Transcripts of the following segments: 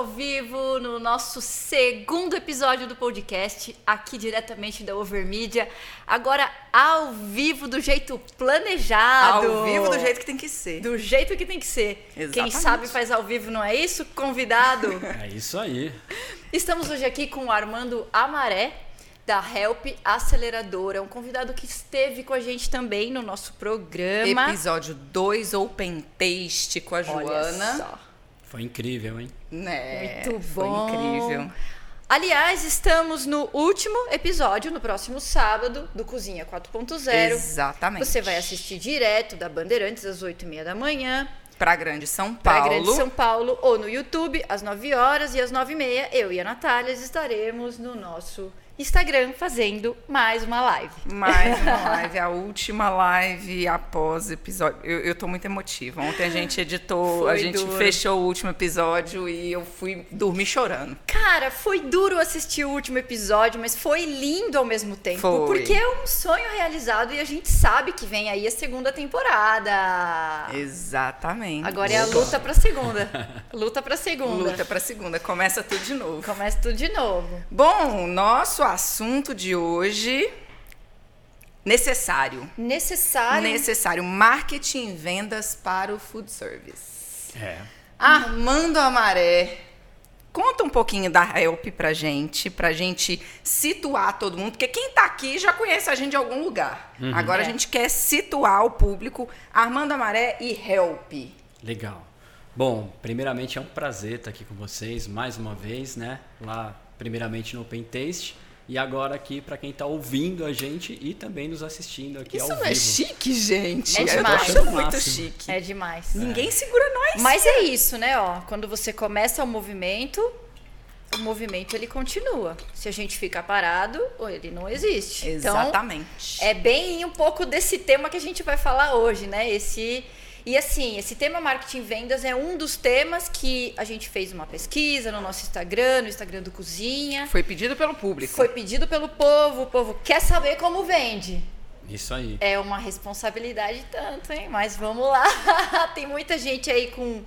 Ao vivo no nosso segundo episódio do podcast, aqui diretamente da Overmídia. Agora ao vivo do jeito planejado. Ao vivo do jeito que tem que ser. Do jeito que tem que ser. Exatamente. Quem sabe faz ao vivo, não é isso? Convidado. É isso aí. Estamos hoje aqui com o Armando Amaré, da Help Aceleradora, um convidado que esteve com a gente também no nosso programa. Episódio 2, Open Taste com a Olha Joana. só. Foi incrível, hein? Né? Muito Foi bom. incrível. Aliás, estamos no último episódio, no próximo sábado, do Cozinha 4.0. Exatamente. Você vai assistir direto da Bandeirantes às 8h30 da manhã, Pra Grande São para Paulo. Grande São Paulo, ou no YouTube, às 9 horas e às 9h30, eu e a Natália estaremos no nosso Instagram fazendo mais uma live. Mais uma live, a última live após episódio. Eu, eu tô muito emotiva. Ontem a gente editou, Foi a gente duro. fechou o último episódio e eu fui dormir chorando. Cara, foi duro assistir o último episódio, mas foi lindo ao mesmo tempo. Foi. Porque é um sonho realizado e a gente sabe que vem aí a segunda temporada. Exatamente. Agora é a luta pra segunda. Luta pra segunda. Luta pra segunda. Começa tudo de novo. Começa tudo de novo. Bom, nosso assunto de hoje necessário. Necessário. Necessário marketing e vendas para o food service. É. Armando Amaré, conta um pouquinho da Help pra gente, pra gente situar todo mundo, porque quem tá aqui já conhece a gente de algum lugar. Agora É. a gente quer situar o público Armando Amaré e Help. Legal. Bom, primeiramente é um prazer estar aqui com vocês mais uma vez, né? Lá, primeiramente no Open Taste e agora aqui para quem está ouvindo a gente e também nos assistindo aqui Isso ao não é vivo. chique, gente. É Eu tô demais. achando muito chique. É demais. Ninguém segura nós. Mas é isso, né? Ó, quando você começa o movimento, o movimento ele continua. Se a gente fica parado, ele não existe. Exatamente. Então, é bem um pouco desse tema que a gente vai falar hoje, né? Esse e assim, esse tema marketing e vendas é um dos temas que a gente fez uma pesquisa no nosso Instagram, no Instagram do Cozinha. Foi pedido pelo público. Foi pedido pelo povo, o povo quer saber como vende. Isso aí. É uma responsabilidade tanto, hein? Mas vamos lá. Tem muita gente aí com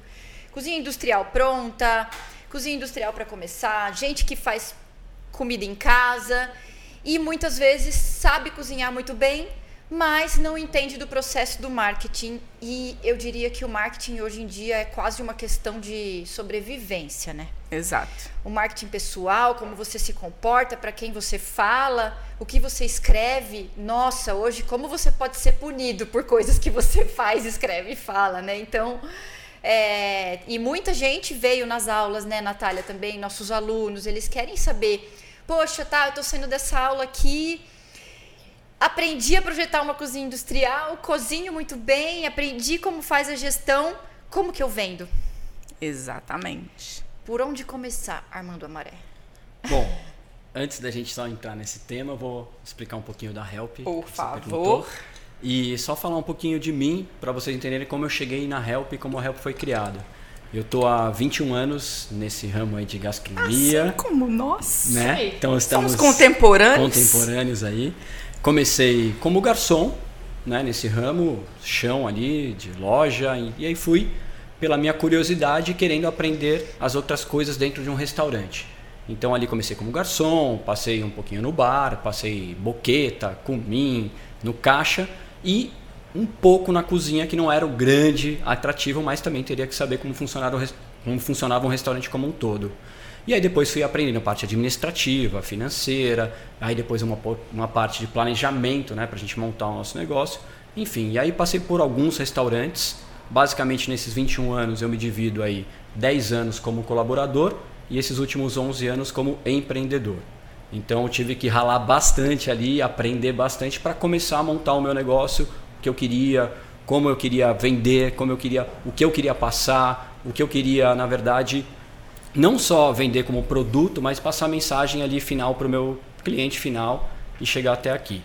cozinha industrial pronta, cozinha industrial para começar, gente que faz comida em casa e muitas vezes sabe cozinhar muito bem, mas não entende do processo do marketing. E eu diria que o marketing hoje em dia é quase uma questão de sobrevivência, né? Exato. o marketing pessoal, como você se comporta, para quem você fala, o que você escreve. Nossa, hoje como você pode ser punido por coisas que você faz, escreve e fala, né? Então, é, e muita gente veio nas aulas, né, Natália, também, nossos alunos, eles querem saber, poxa, tá, eu tô saindo dessa aula aqui, aprendi a projetar uma cozinha industrial, cozinho muito bem, aprendi como faz a gestão, como que eu vendo? Exatamente. Por onde começar, Armando Amaré? Bom, antes da gente só entrar nesse tema, eu vou explicar um pouquinho da Help. Por você favor. E só falar um pouquinho de mim, para vocês entenderem como eu cheguei na Help e como a Help foi criada. Eu tô há 21 anos nesse ramo aí de gastronomia. Assim como nós. né? Então estamos Somos contemporâneos. contemporâneos aí. Comecei como garçom, né, nesse ramo, chão ali de loja e, e aí fui pela minha curiosidade querendo aprender as outras coisas dentro de um restaurante. Então ali comecei como garçom, passei um pouquinho no bar, passei boqueta, cumim, no caixa e um pouco na cozinha que não era o grande atrativo, mas também teria que saber como funcionava, um restaurante como um todo. E aí depois fui aprendendo a parte administrativa, financeira, aí depois uma, uma parte de planejamento, né, para a gente montar o nosso negócio. Enfim, e aí passei por alguns restaurantes. Basicamente nesses 21 anos eu me divido aí 10 anos como colaborador e esses últimos 11 anos como empreendedor. Então eu tive que ralar bastante ali, aprender bastante para começar a montar o meu negócio, o que eu queria, como eu queria vender, como eu queria, o que eu queria passar, o que eu queria, na verdade, não só vender como produto, mas passar mensagem ali final para o meu cliente final e chegar até aqui.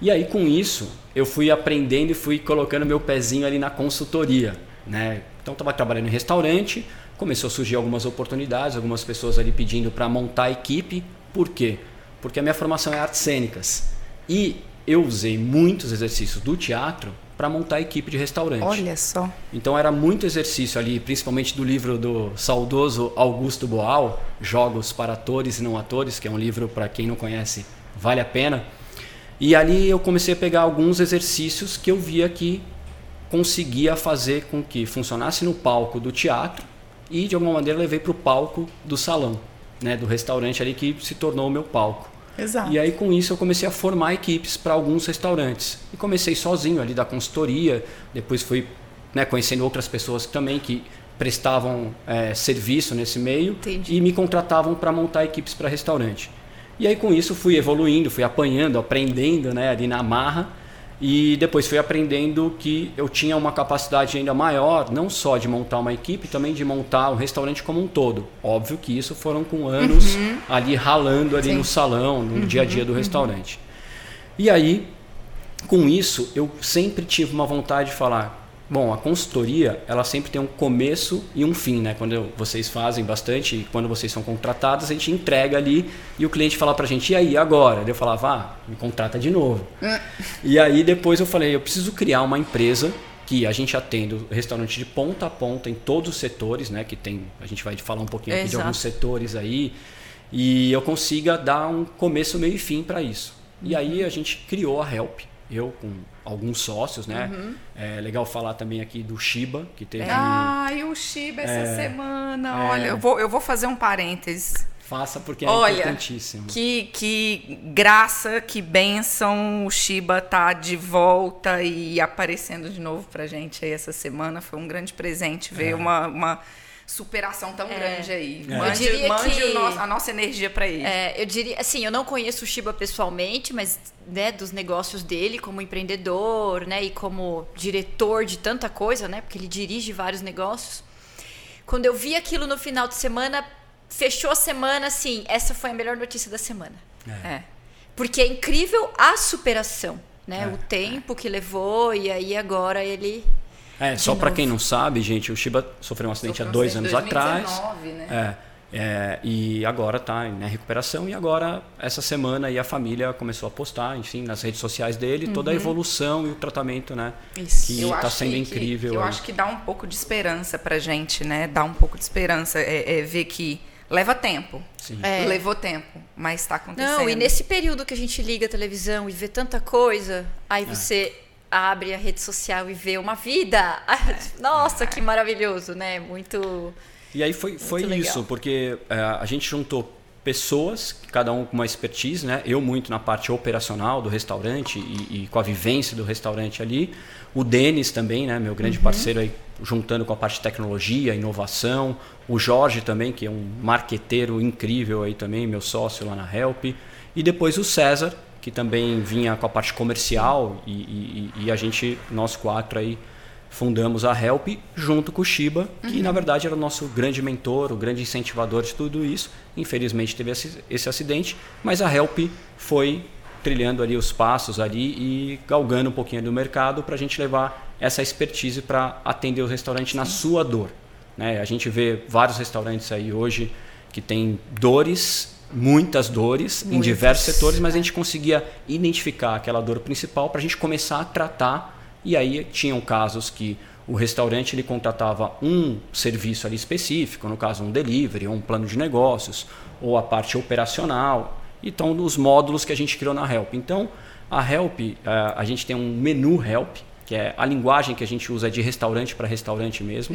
E aí com isso eu fui aprendendo e fui colocando meu pezinho ali na consultoria, né? Então estava trabalhando em restaurante, começou a surgir algumas oportunidades, algumas pessoas ali pedindo para montar a equipe. Por quê? Porque a minha formação é artes cênicas e eu usei muitos exercícios do teatro para montar a equipe de restaurante. Olha só. Então era muito exercício ali, principalmente do livro do saudoso Augusto Boal, Jogos para Atores e Não Atores, que é um livro para quem não conhece, vale a pena. E ali eu comecei a pegar alguns exercícios que eu via que conseguia fazer com que funcionasse no palco do teatro e de alguma maneira levei para o palco do salão, né, do restaurante ali que se tornou o meu palco. Exato. E aí com isso eu comecei a formar equipes para alguns restaurantes. E comecei sozinho ali da consultoria, depois fui né, conhecendo outras pessoas também que prestavam é, serviço nesse meio Entendi. e me contratavam para montar equipes para restaurante. E aí com isso fui evoluindo, fui apanhando, aprendendo né, ali na marra e depois fui aprendendo que eu tinha uma capacidade ainda maior, não só de montar uma equipe, também de montar o restaurante como um todo. Óbvio que isso foram com anos ali ralando ali Sim. no salão, no dia a dia do restaurante. E aí, com isso, eu sempre tive uma vontade de falar, bom, a consultoria, ela sempre tem um começo e um fim, né? Quando vocês fazem bastante, e quando vocês são contratados, a gente entrega ali e o cliente fala pra gente, e aí, agora? Eu falava, ah, me contrata de novo. E aí depois eu falei, eu preciso criar uma empresa que a gente atenda o restaurante de ponta a ponta em todos os setores, né? Que tem, a gente vai falar um pouquinho aqui de Exato. alguns setores aí, e eu consiga dar um começo, meio e fim para isso. E aí a gente criou a Help, eu com alguns sócios, né? É legal falar também aqui do Shiba, que teve. Ai, o Shiba essa semana. É. Olha, eu vou, eu vou fazer um parênteses. Faça porque é Olha, importantíssimo. Que, que graça, que bênção. O Shiba tá de volta e aparecendo de novo pra gente aí essa semana. Foi um grande presente ver uma, uma superação tão grande aí. É. Mande, Eu diria mande que- o nosso- a nossa energia pra ele. É, eu diria, assim, eu não conheço o Shiba pessoalmente, mas né, dos negócios dele como empreendedor, né, e como diretor de tanta coisa, né, porque ele dirige vários negócios. Quando eu vi aquilo no final de semana, fechou a semana, assim, essa foi a melhor notícia da semana. É. Porque é incrível a superação, né, É. o tempo que levou e aí agora ele É, só para quem não sabe, gente, o Shiba sofreu um acidente Sofreu há dois anos em atrás. 2019, né? É, é, e agora está em né, recuperação e agora essa semana aí a família começou a postar, enfim, nas redes sociais dele toda a evolução e o tratamento, né? Isso. Que Eu está acho sendo que- incrível. que eu aí. acho que dá um pouco de esperança pra gente, né? Dá um pouco de esperança. É, é ver que leva tempo. Sim. É. Levou tempo, mas tá acontecendo. Não, e nesse período que a gente liga a televisão e vê tanta coisa, aí você abre a rede social e vê uma vida. Nossa, que maravilhoso, né? Muito. E aí foi, foi isso, porque é, a gente juntou pessoas, cada um com uma expertise, né? Eu muito na parte operacional do restaurante e, e com a vivência do restaurante ali. O Denis também, né? Meu grande parceiro aí, juntando com a parte de tecnologia, inovação. O Jorge também, que é um marqueteiro incrível aí também, meu sócio lá na Help. E depois o César, que também vinha com a parte comercial e, e- e a gente, nós quatro aí, fundamos a Help junto com o Shiba, que na verdade era o nosso grande mentor, o grande incentivador de tudo isso. Infelizmente teve esse, acidente, mas a Help foi trilhando ali os passos ali e galgando um pouquinho do mercado para a gente levar essa expertise para atender o restaurante na sua dor. Né? A gente vê vários restaurantes aí hoje que têm dores, muitas dores em Muitas. diversos setores, mas a gente conseguia identificar aquela dor principal para a gente começar a tratar. E aí tinham casos que o restaurante ele contratava um serviço ali específico, no caso um delivery, ou um plano de negócios, ou a parte operacional. Então, nos módulos que a gente criou na Help. Então, a Help, eh, a gente tem um menu Help, que é a linguagem que a gente usa de restaurante para restaurante mesmo.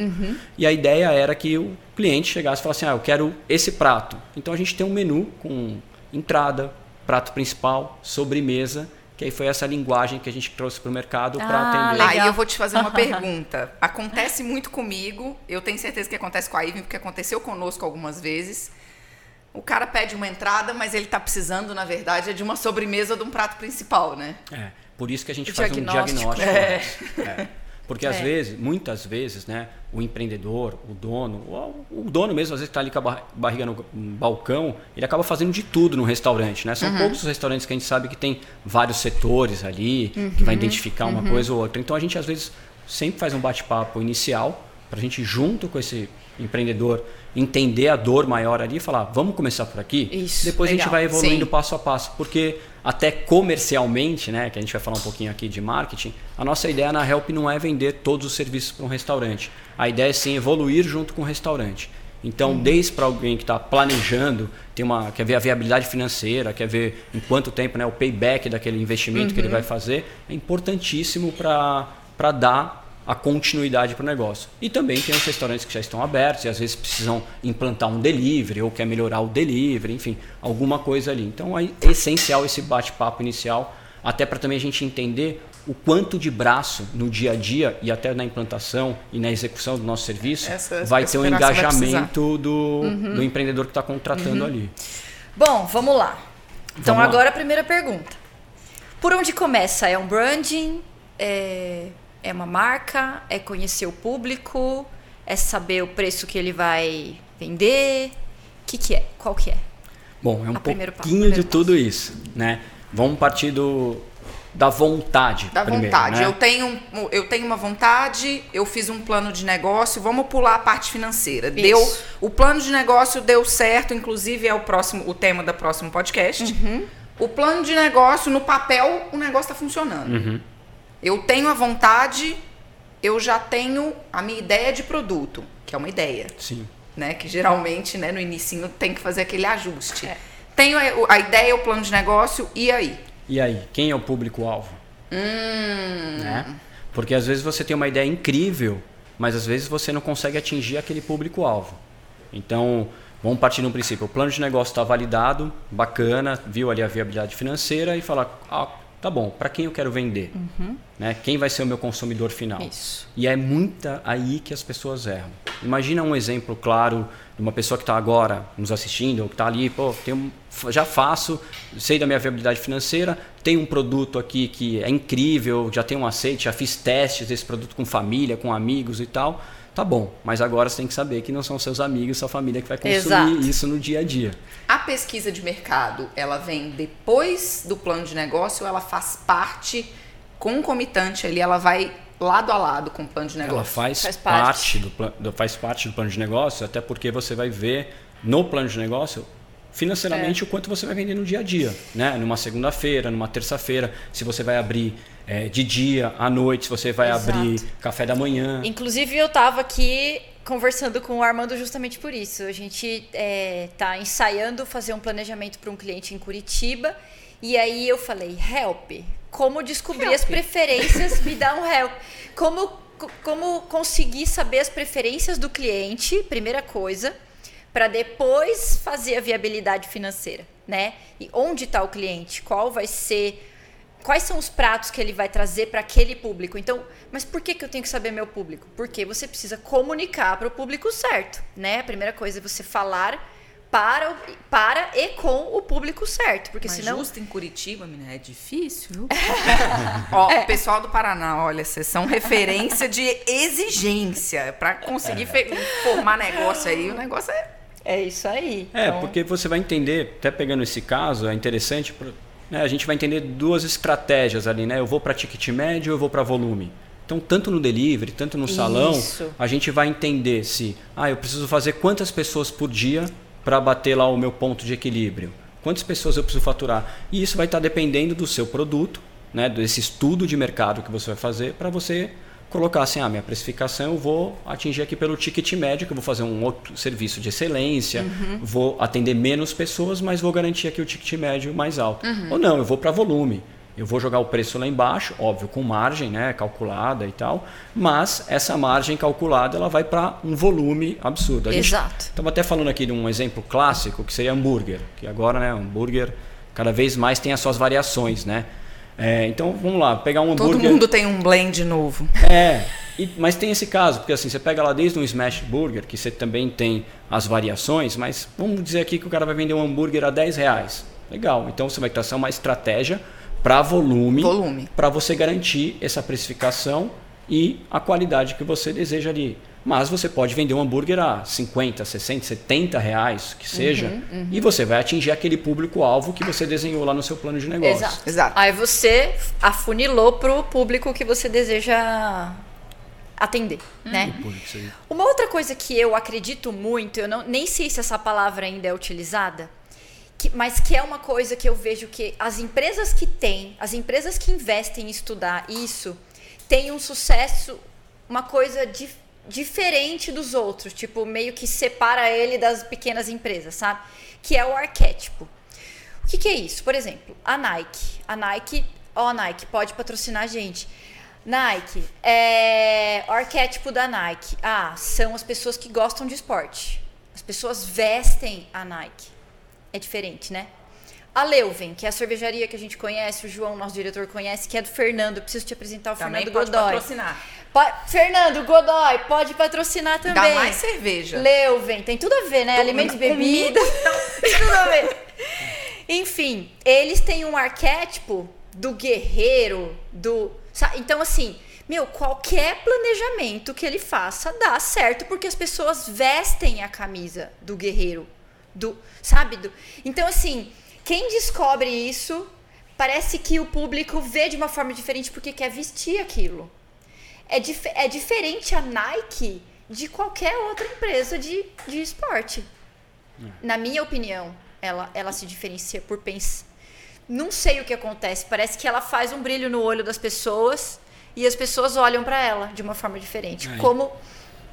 E a ideia era que o cliente chegasse e falasse: Ah, eu quero esse prato. Então a gente tem um menu com entrada, prato principal, sobremesa, que aí foi essa linguagem que a gente trouxe para o mercado para Ah, atender. legal. Aí eu vou te fazer uma pergunta. Acontece muito comigo, eu tenho certeza que acontece com a Ivy, porque aconteceu conosco algumas vezes. O cara pede uma entrada, mas ele tá precisando, na verdade, é de uma sobremesa ou de um prato principal, né? É, por isso que a gente O faz diagnóstico. um diagnóstico. É. antes. É. Porque às É. vezes, muitas vezes, né, o empreendedor, o dono, o dono mesmo, às vezes está ali com a bar- barriga no balcão, ele acaba fazendo de tudo no restaurante, né? São Uhum. poucos os restaurantes que a gente sabe que tem vários setores ali, que Uhum. vai identificar uma coisa ou outra. Então a gente às vezes sempre faz um bate-papo inicial para a gente junto com esse empreendedor entender a dor maior ali e falar, vamos começar por aqui. Isso, Depois legal. a gente vai evoluindo Sim. passo a passo, porque até comercialmente, né, que a gente vai falar um pouquinho aqui de marketing, a nossa ideia na Help não é vender todos os serviços para um restaurante. A ideia é sim evoluir junto com o restaurante. Então, Uhum. desde para alguém que está planejando, tem uma, quer ver a viabilidade financeira, quer ver em quanto tempo né, o payback daquele investimento que ele Uhum. vai fazer, é importantíssimo para dar a continuidade para o negócio. E também tem os restaurantes que já estão abertos e às vezes precisam implantar um delivery ou quer melhorar o delivery, enfim, alguma coisa ali. Então é essencial esse bate-papo inicial, até para também a gente entender o quanto de braço no dia a dia e até na implantação e na execução do nosso serviço Essa- vai ter um engajamento do, do empreendedor que está contratando ali. Bom, vamos lá. Então Vamos lá. agora a primeira pergunta. Por onde começa? É um branding? É, é uma marca? É conhecer o público? É saber o preço que ele vai vender? O que, que é? Qual que é? Bom, é um A passo, pouquinho primeiro de tudo isso, né? Vamos partir do, da vontade. Da primeiro, vontade. né? Eu, tenho, eu tenho uma vontade, eu fiz um plano de negócio, vamos pular a parte financeira. Deu, o plano de negócio deu certo, inclusive é o próximo, o tema do próximo podcast. Uhum. O plano de negócio, no papel, o negócio está funcionando. Uhum. Eu tenho a vontade, eu já tenho a minha ideia de produto, que é uma ideia. Sim. né? Que geralmente, né, no início tem que fazer aquele ajuste. É. Tenho a, a ideia, o plano de negócio, e aí? E aí, quem é o público-alvo? Hum, Né? Porque às vezes você tem uma ideia incrível, mas às vezes você não consegue atingir aquele público-alvo. Então, vamos partir no princípio. O plano de negócio está validado, bacana, viu ali a viabilidade financeira e falar, ah, tá bom, para quem eu quero vender? Né? Quem vai ser o meu consumidor final? Isso. E é muita aí que as pessoas erram. Imagina um exemplo claro de uma pessoa que está agora nos assistindo, ou que está ali, pô, tem um- já faço, sei da minha viabilidade financeira, tem um produto aqui que é incrível, já tem um aceite, já fiz testes desse produto com família, com amigos e tal. Tá bom, mas agora você tem que saber que não são seus amigos, sua família que vai consumir Exato. isso no dia a dia. a pesquisa de mercado, ela vem depois do plano de negócio ou ela faz parte concomitante ali, ela vai lado a lado com o plano de Ela negócio? faz, Faz parte. parte do, do- faz parte do plano de negócio, até porque você vai ver no plano de negócio financeiramente É. o quanto você vai vender no dia a dia, né? Numa segunda-feira, numa terça-feira, se você vai abrir eh, de dia, à noite, se você vai Exato. abrir café da manhã. Inclusive, eu tava aqui conversando com o Armando justamente por isso. A gente é, tá ensaiando fazer um planejamento para um cliente em Curitiba. E aí eu falei, help, como descobrir as Help. preferências, me dá um help. Como, co- como conseguir saber as preferências do cliente, primeira coisa, para depois fazer a viabilidade financeira, né? E onde está o cliente? Qual vai ser quais são os pratos que ele vai trazer para aquele público. Então, mas por que, que eu tenho que saber meu público? Porque você precisa comunicar para o público certo, né? A primeira coisa é você falar para, o- para e com o público certo, porque Mas senão justo em Curitiba, menina, é difícil, viu? Ó, o pessoal do Paraná, olha, vocês são referência de exigência. Pra conseguir fe- formar negócio aí, o negócio é... é isso aí. É, Então, porque você vai entender, até pegando esse caso, é interessante, pro- né, a gente vai entender duas estratégias ali, né? Eu vou para ticket médio, eu vou para volume. Então, tanto no delivery, tanto no salão, Isso. a gente vai entender se, ah, eu preciso fazer quantas pessoas por dia para bater lá o meu ponto de equilíbrio. Quantas pessoas eu preciso faturar? E isso vai estar dependendo do seu produto, né, desse estudo de mercado que você vai fazer para você colocar assim, ah, minha precificação eu vou atingir aqui pelo ticket médio, que eu vou fazer um outro serviço de excelência, vou atender menos pessoas, mas vou garantir aqui o ticket médio mais alto. Ou não, eu vou para volume. Eu vou jogar o preço lá embaixo, óbvio, com margem né, calculada e tal, mas essa margem calculada ela vai para um volume absurdo. A Exato. Estamos até falando aqui de um exemplo clássico que seria hambúrguer, que agora né, hambúrguer cada vez mais tem as suas variações, né? É, então vamos lá, pegar um Todo hambúrguer. mundo tem um blend novo. É, e- mas tem esse caso, porque assim, você pega lá desde um smash burger, que você também tem as variações, mas vamos dizer aqui que o cara vai vender um hambúrguer a 10 reais. Legal, então você vai traçar uma estratégia para volume, Volume. para você garantir essa precificação e a qualidade que você deseja ali. Mas você pode vender um hambúrguer a 50, 60, 70 reais, que seja, e você vai atingir aquele público-alvo que você desenhou lá no seu plano de negócio. Exato. Exato. Aí você afunilou pro público que você deseja atender, Uhum. né? Uma outra coisa que eu acredito muito, eu não, nem sei se essa palavra ainda é utilizada, que- mas que é uma coisa que eu vejo que as empresas que têm, as empresas que investem em estudar isso, têm um sucesso, uma coisa dif- diferente dos outros, tipo, meio que separa ele das pequenas empresas, sabe? Que é o arquétipo. O que, que é isso? Por exemplo, a Nike. A Nike, ó, Nike, pode patrocinar a gente. Nike, é, o arquétipo da Nike. Ah, são as pessoas que gostam de esporte. As pessoas vestem a Nike. É diferente, né? A Leuven, que é a cervejaria que a gente conhece, o João, nosso diretor, conhece, que é do Fernando. Eu preciso te apresentar o Também Fernando pode Godoy. patrocinar. Po- Fernando Godoy, pode patrocinar também. Dá mais cerveja. Leuven, tem tudo a ver, né? Alimentos e comida, bebidas. tem tudo a ver. Enfim, eles têm um arquétipo do guerreiro, do. sa- Então, assim, meu, qualquer planejamento que ele faça dá certo, porque as pessoas vestem a camisa do guerreiro. Do, sabe? Do, então, assim, quem descobre isso, parece que o público vê de uma forma diferente porque quer vestir aquilo. É, dif é diferente a Nike de qualquer outra empresa de, de esporte. Na minha opinião, ela, ela se diferencia por pensar. Não sei o que acontece. Parece que ela faz um brilho no olho das pessoas e as pessoas olham para ela de uma forma diferente. Aí. Como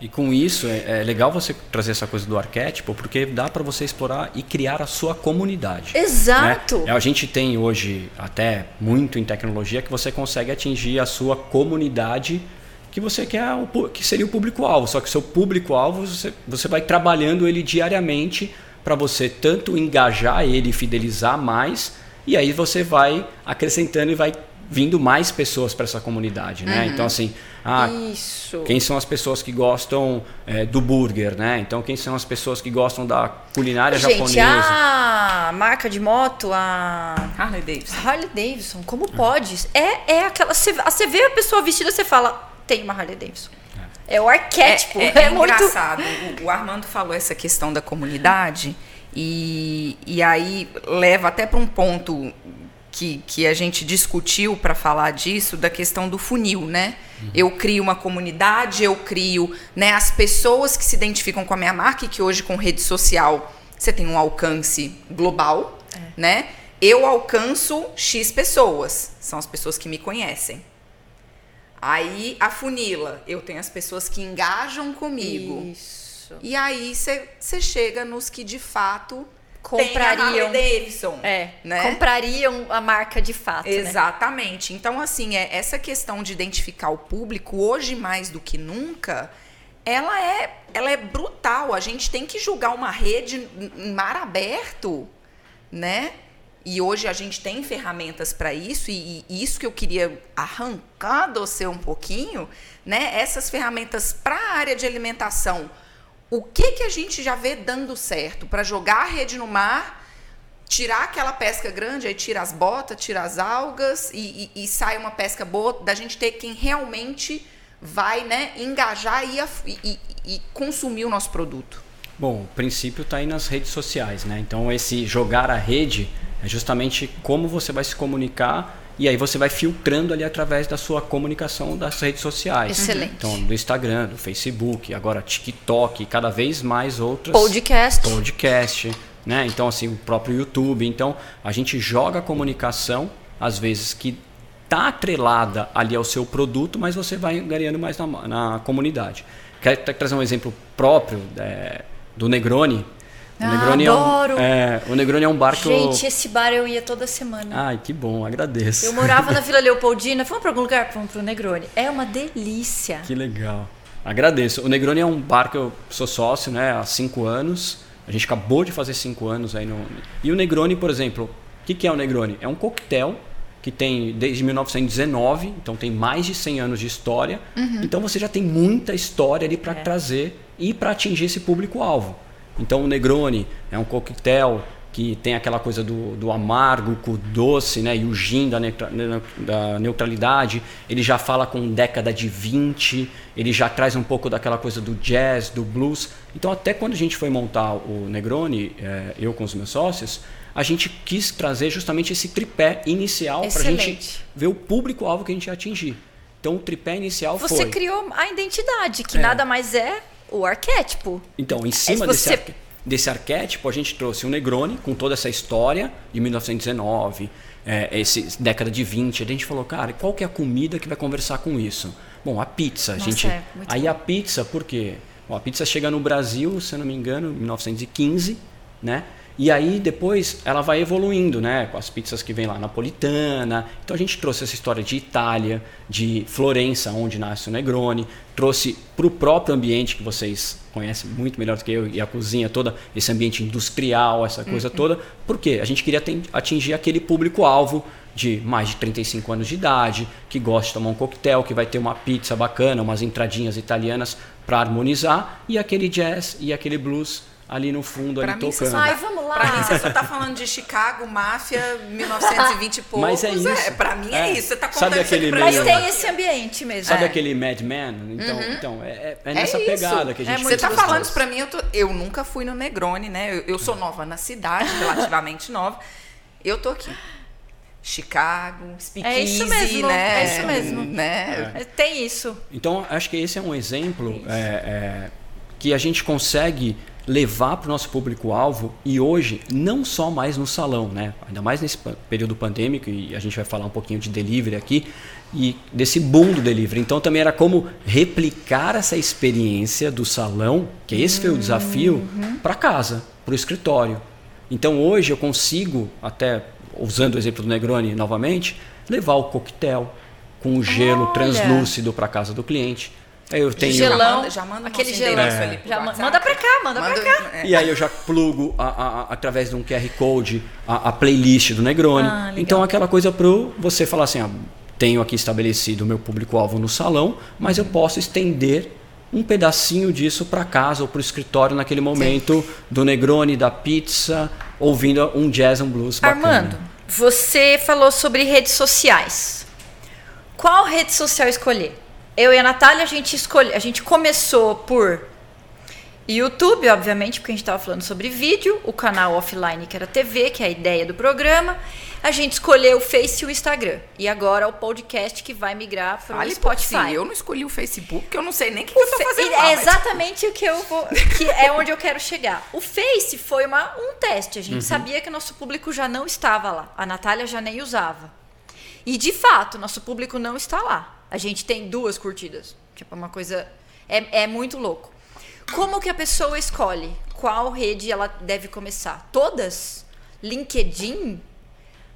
E com isso, é, é legal você trazer essa coisa do arquétipo, porque dá para você explorar e criar a sua comunidade. Exato. né? A gente tem hoje, até muito em tecnologia, que você consegue atingir a sua comunidade que você quer, que seria o público-alvo. Só que seu público-alvo, você, você vai trabalhando ele diariamente para você tanto engajar ele, fidelizar mais, e aí você vai acrescentando e vai vindo mais pessoas para essa comunidade, né? Então assim, ah, Isso. quem são as pessoas que gostam é, do burger, né? Então, quem são as pessoas que gostam da culinária Gente, japonesa? a marca de moto, a Harley Davidson. Harley Davidson, como pode? É, é aquela. Você, você vê a pessoa vestida, você fala, tem uma Harley Davidson. É, o arquétipo. É, É, é, é muito. engraçado. O, o Armando falou essa questão da comunidade e, e aí leva até para um ponto que, que a gente discutiu para falar disso, da questão do funil, né? Eu crio uma comunidade, eu crio né, as pessoas que se identificam com a minha marca e que hoje com rede social você tem um alcance global, né? Eu alcanço X pessoas, são as pessoas que me conhecem. Aí a funila, eu tenho as pessoas que engajam comigo. Isso. E aí você chega nos que de fato Comprariam. Tem a Harley Davidson. É, né? comprariam a marca de fato. né? Exatamente. Então, assim, é, essa questão de identificar o público, hoje mais do que nunca, ela é, ela é brutal. A gente tem que julgar uma rede em mar aberto, né? E hoje a gente tem ferramentas para isso, e, e isso que eu queria arrancar do você um pouquinho, né? Essas ferramentas para a área de alimentação. O que, que a gente já vê dando certo para jogar a rede no mar tirar aquela pesca grande, aí tira as botas, tira as algas e, e- e sai uma pesca boa, da gente ter quem realmente vai né, engajar e, e- e consumir o nosso produto. Bom, o princípio está aí nas redes sociais, né? Então esse jogar a rede é justamente como você vai se comunicar e aí você vai filtrando ali através da sua comunicação das redes sociais. Excelente. Então do Instagram, do Facebook, agora TikTok, cada vez mais outras. Podcast. podcast, né? Então assim, o próprio YouTube. Então, a gente joga a comunicação às vezes que tá atrelada ali ao seu produto, mas você vai ganhando mais na, na comunidade. Quero tra- trazer um exemplo próprio é, do Negroni. O Negroni adoro! É um, é, o Negroni é um bar que eu... Gente, esse bar eu ia toda semana. Ai, que bom, agradeço. Eu morava na Vila Leopoldina. Vamos para algum lugar? Vamos pro Negroni. É uma delícia. Que legal. Agradeço. O Negroni é um bar que eu sou sócio né, há cinco anos. A gente acabou de fazer cinco anos aí no. E o Negroni, por exemplo, o que, que é o Negroni? É um coquetel que tem desde 1919, então tem mais de 100 anos de história. Então você já tem muita história ali para trazer e para atingir esse público-alvo. Então o Negroni é um coquetel que tem aquela coisa do, do amargo com o doce, né? E o gin da, neutra- da neutralidade. Ele já fala com década de 20, ele já traz um pouco daquela coisa do jazz, do blues. Então até quando a gente foi montar o Negroni, eh, eu com os meus sócios, a gente quis trazer justamente esse tripé inicial para a gente ver o público-alvo que a gente ia atingir. Então o tripé inicial Você foi. criou a identidade, que É. nada mais é o arquétipo. Então, em cima É, desse, você- desse arquétipo, a gente trouxe o Negroni com toda essa história de 1919, é, esse, década de 20. A gente falou, cara, qual que é a comida que vai conversar com isso? Bom, a pizza. A Nossa, gente, é, aí a pizza, por quê? Bom, a pizza chega no Brasil, se eu não me engano, em 1915, né? E aí depois ela vai evoluindo, né? Com as pizzas que vem lá napolitana. Então a gente trouxe essa história de Itália, de Florença, onde nasce o Negroni, trouxe para o próprio ambiente que vocês conhecem muito melhor do que eu e a cozinha toda, esse ambiente industrial, essa coisa toda. Por quê? A gente queria atingir aquele público-alvo de mais de 35 anos de idade, que gosta de tomar um coquetel, que vai ter uma pizza bacana, umas entradinhas italianas para harmonizar, e aquele jazz e aquele blues ali no fundo, Pra ali mim, você tocando. só- Ai, vamos lá. Pra mim, você só tá falando de Chicago, máfia, 1920 e poucos. Mas é isso. pra mim é, É. isso. Você tá Sabe contando isso aquele aqui pra Mas tem esse ambiente mesmo. Sabe É. aquele Mad Men? Então, então é, é- é É nessa pegada que a É gente muito Você tá gostoso. falando isso pra mim, eu, tô- eu nunca fui no Negroni, né? Eu, eu sou nova na cidade, relativamente nova. Eu tô aqui. Chicago, Speakeasy, É isso mesmo, né? é isso mesmo. Né? É, Tem isso. Então, acho que esse é um exemplo é, é, que a gente consegue levar para o nosso público-alvo e hoje, não só mais no salão, né? ainda mais nesse período pandêmico, e a gente vai falar um pouquinho de delivery aqui, e desse boom do delivery. Então, também era como replicar essa experiência do salão, que esse foi o desafio, para casa, para o escritório. Então, hoje eu consigo, até usando o exemplo do Negroni novamente, levar o coquetel com o gelo Olha. translúcido para casa do cliente. Eu tenho Gelão, Já manda- já manda o aquele gelão. pro Já WhatsApp. manda pra cá, manda, Manda- pra cá. é. E aí eu já plugo a- a- a- através de um QR Code a, a playlist do Negroni. Ah, então aquela coisa pro você falar assim, ah, tenho aqui estabelecido o meu público-alvo no salão, mas eu posso estender um pedacinho disso para casa ou para o escritório naquele momento do Negroni, da pizza, ouvindo um jazz, um blues bacana. Armando, você falou sobre redes sociais. Qual rede social escolher? Eu e a Natália, a gente escolhe, a gente começou por YouTube, obviamente, porque a gente estava falando sobre vídeo, o canal offline que era TV, que é a ideia do programa. A gente escolheu o Face e o Instagram. E agora o podcast que vai migrar para o. Spotify. Eu não escolhi o Facebook, porque eu não sei nem o que, que eu tô fazendo lá. É mas- exatamente o que eu vou. Que é onde eu quero chegar. O Face foi uma, um teste. A gente Uhum. sabia que nosso público já não estava lá. A Natália já nem usava. E de fato, nosso público não está lá. A gente tem duas curtidas. Tipo, uma coisa. É, é muito louco. Como que a pessoa escolhe qual rede ela deve começar? Todas? LinkedIn?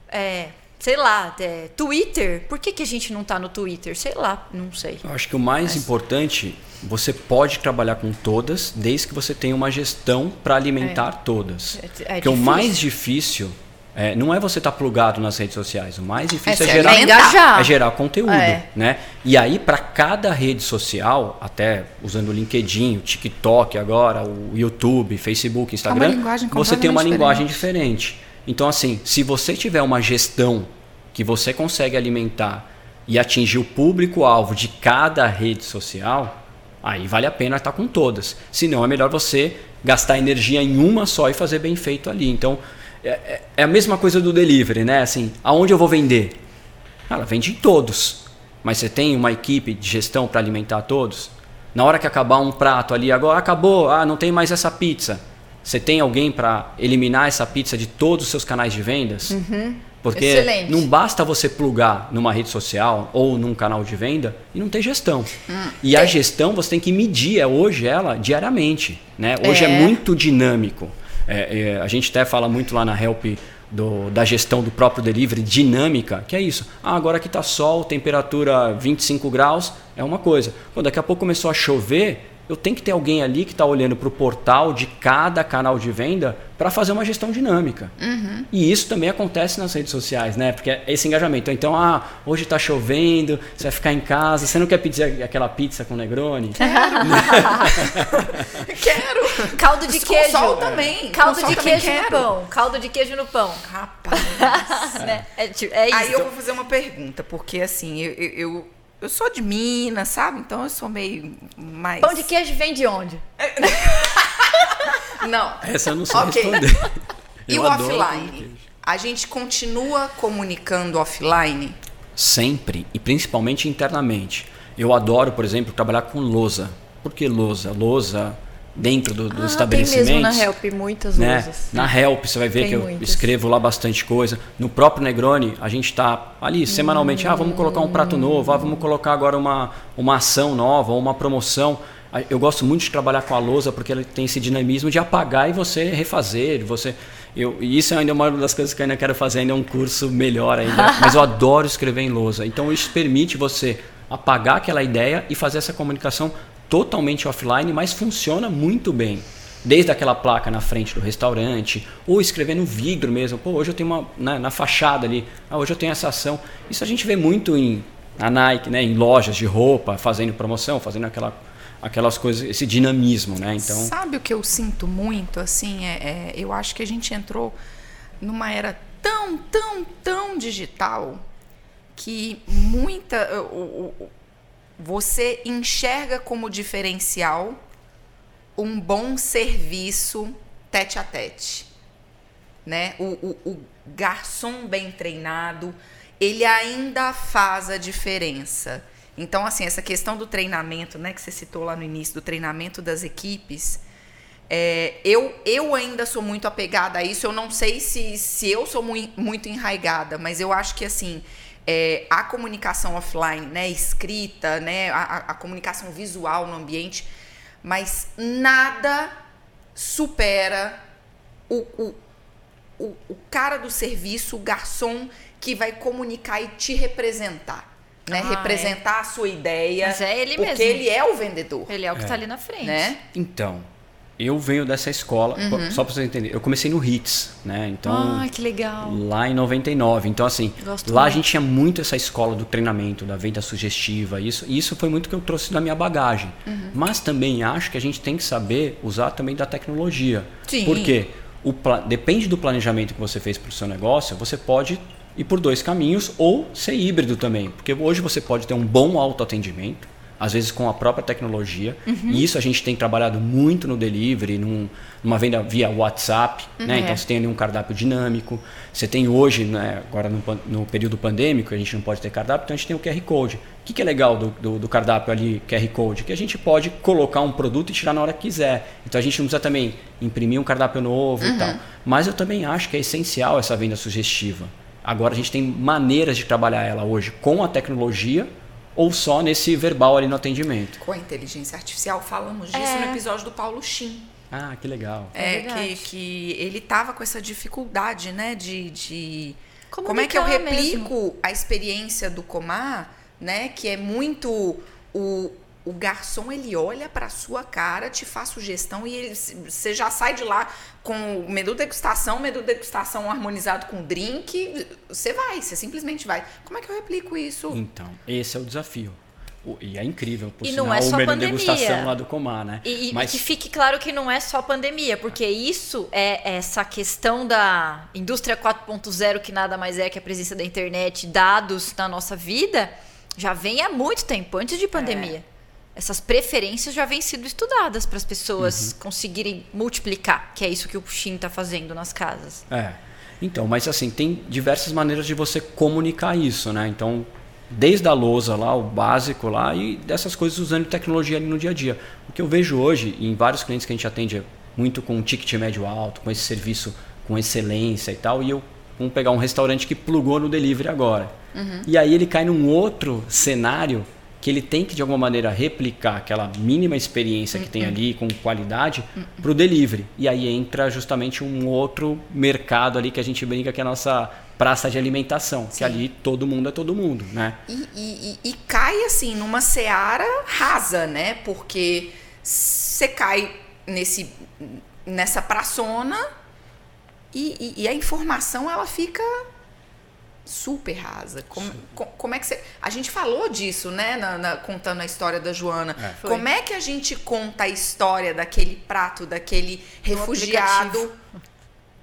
É, sei lá, é, Twitter? Por que, que a gente não tá no Twitter? Sei lá, não sei. Eu acho que o mais importante, você pode trabalhar com todas, desde que você tenha uma gestão para alimentar todas. É- é Porque o mais difícil é, não é você estar plugado nas redes sociais. O mais difícil É é, gerar. Engajar. é gerar conteúdo. É. Né? E aí, para cada rede social, até usando o LinkedIn, o TikTok agora, o YouTube, Facebook, Instagram, linguagem você tem uma linguagem diferente. Então, assim, se você tiver uma gestão que você consegue alimentar e atingir o público-alvo de cada rede social, aí vale a pena estar com todas. Senão, é melhor você gastar energia em uma só e fazer bem feito ali. Então, é, é- é a mesma coisa do delivery, né? Assim, aonde eu vou vender? Ela vende em todos. Mas você tem uma equipe de gestão para alimentar todos? Na hora que acabar um prato ali, agora acabou, ah, não tem mais essa pizza. Você tem alguém para eliminar essa pizza de todos os seus canais de vendas? Porque Excelente. não basta você plugar numa rede social ou num canal de venda e não ter gestão. E a gestão você tem que medir é hoje ela diariamente. Né? Hoje é, É. muito dinâmico. É, é, a gente até fala muito lá na Help do- da gestão do próprio delivery dinâmica, que é isso. Ah, agora que está sol, temperatura 25 graus, é uma coisa. Pô, daqui a pouco começou a chover, eu tenho que ter alguém ali que está olhando para o portal de cada canal de venda para fazer uma gestão dinâmica. E isso também acontece nas redes sociais, né? Porque é esse engajamento. Então, ah, hoje está chovendo, você vai ficar em casa, você não quer pedir aquela pizza com Negroni? Quero. Caldo de Com queijo. sol também. Caldo sol de também queijo no quero. pão. Caldo de queijo no pão. Rapaz. Né? É, tipo, é isso. Aí eu vou fazer uma pergunta, porque assim, eu, eu, eu, sou de Minas, sabe? Então eu sou meio mais. Pão de queijo vem de onde? Não. Essa eu não sei Ok. responder. E Eu o adoro pão de offline? A gente continua comunicando offline? sempre e principalmente internamente. Eu adoro, por exemplo, trabalhar com lousa. Por que lousa? Lousa dentro do, do ah, estabelecimento. Tem mesmo na Help muitas né? lousas. Na Help você vai ver Tem que eu muitas. escrevo lá bastante coisa. No próprio Negroni, a gente está ali semanalmente, ah, vamos colocar um prato novo, ah, vamos colocar agora uma, uma ação nova uma promoção. Eu gosto muito de trabalhar com a lousa porque ela tem esse dinamismo de apagar e você refazer, você eu, e isso é ainda uma das coisas que eu ainda quero fazer, ainda é um curso melhor ainda, mas eu adoro escrever em lousa. Então isso permite você apagar aquela ideia e fazer essa comunicação totalmente offline, mas funciona muito bem. Desde aquela placa na frente do restaurante, ou escrever no vidro mesmo. Pô, hoje eu tenho uma na, na fachada ali. Ah, hoje eu tenho essa ação. Isso a gente vê muito em na Nike, né, em lojas de roupa, fazendo promoção, fazendo aquela, aquelas coisas, esse dinamismo, né? Então, Sabe o que eu sinto muito? Assim, é, é- eu acho que a gente entrou numa era tão, tão, tão digital que muita. o- o- você enxerga como diferencial um bom serviço tete a tete. Né? O, o- o garçom bem treinado, ele ainda faz a diferença. Então, assim, essa questão do treinamento, né, que você citou lá no início, do treinamento das equipes, é, eu, eu ainda sou muito apegada a isso. Eu não sei se, se eu sou mui- muito enraigada, mas eu acho que assim é, a comunicação offline, né, escrita, né, a, a- a comunicação visual no ambiente, mas nada supera o, o, o, o cara do serviço, o garçom que vai comunicar e te representar. Né? Ah, representar a sua ideia. Mas é ele porque mesmo. ele é o vendedor. Ele é o que está ali na frente. Né? então eu venho dessa escola, Uhum. só para você entender, eu comecei no Hits, né? Então, Ai, que legal. lá em 99. Então, assim, Gosto lá a muito. gente tinha muito essa escola do treinamento, da venda sugestiva. Isso, e isso foi muito que eu trouxe da minha bagagem. Uhum. Mas também acho que a gente tem que saber usar também da tecnologia. Sim. Porque o pla- depende do planejamento que você fez para o seu negócio, você pode ir por dois caminhos ou ser híbrido também. Porque hoje você pode ter um bom autoatendimento, às vezes com a própria tecnologia. Uhum. E isso a gente tem trabalhado muito no delivery, num- numa venda via WhatsApp. Uhum. Né? É. Então você tem ali um cardápio dinâmico. Você tem hoje, né, agora no, no período pandêmico, a gente não pode ter cardápio, então a gente tem o QR Code. O que, que é legal do, do, do cardápio ali, QR Code? Que a gente pode colocar um produto e tirar na hora que quiser. Então a gente não precisa também imprimir um cardápio novo e tal. Mas eu também acho que é essencial essa venda sugestiva. Agora a gente tem maneiras de trabalhar ela hoje com a tecnologia ou só nesse verbal ali no atendimento. Com a inteligência artificial, falamos disso É. no episódio do Paulo Shin. Ah, que legal. É, verdade. que, que ele tava com essa dificuldade, né, de, de como é que eu Comunicar replico mesmo. a experiência do Comar, né, que é muito o, o garçom ele olha para sua cara, te faz sugestão e ele, você já sai de lá com o menu degustação, menu degustação harmonizado com drink, você vai, você simplesmente vai. Como é que eu replico isso? Então, esse é o desafio. E é incrível, por E sinal, não é só o menu degustação lá do Comar, né? E, e Mas que fique claro que não é só pandemia, porque isso é essa questão da indústria 4.0, que nada mais é que a presença da internet, dados na nossa vida, já vem há muito tempo, antes de pandemia. Essas preferências já vêm sido estudadas para as pessoas conseguirem multiplicar, que é isso que o Puxin está fazendo nas casas. É. Então, mas assim, tem diversas maneiras de você comunicar isso, né? Então, desde a lousa lá, o básico lá, e dessas coisas usando tecnologia ali no dia a dia. O que eu vejo hoje, em vários clientes que a gente atende, é muito com ticket médio alto, com esse serviço com excelência e tal, e eu vamos pegar um restaurante que plugou no delivery agora. E aí ele cai num outro cenário que ele tem que de alguma maneira replicar aquela mínima experiência que tem ali com qualidade para o delivery. E aí entra justamente um outro mercado ali que a gente brinca que é a nossa praça de alimentação, que ali todo mundo é todo mundo, né? E, e- e- e cai assim numa seara rasa, né? Porque você cai nesse, nessa praçona e, e- e a informação ela fica super rasa. Como, co- como é que você. A gente falou disso, né? na- na- contando a história da Joana. É. Como é que a gente conta a história daquele prato, daquele refugiado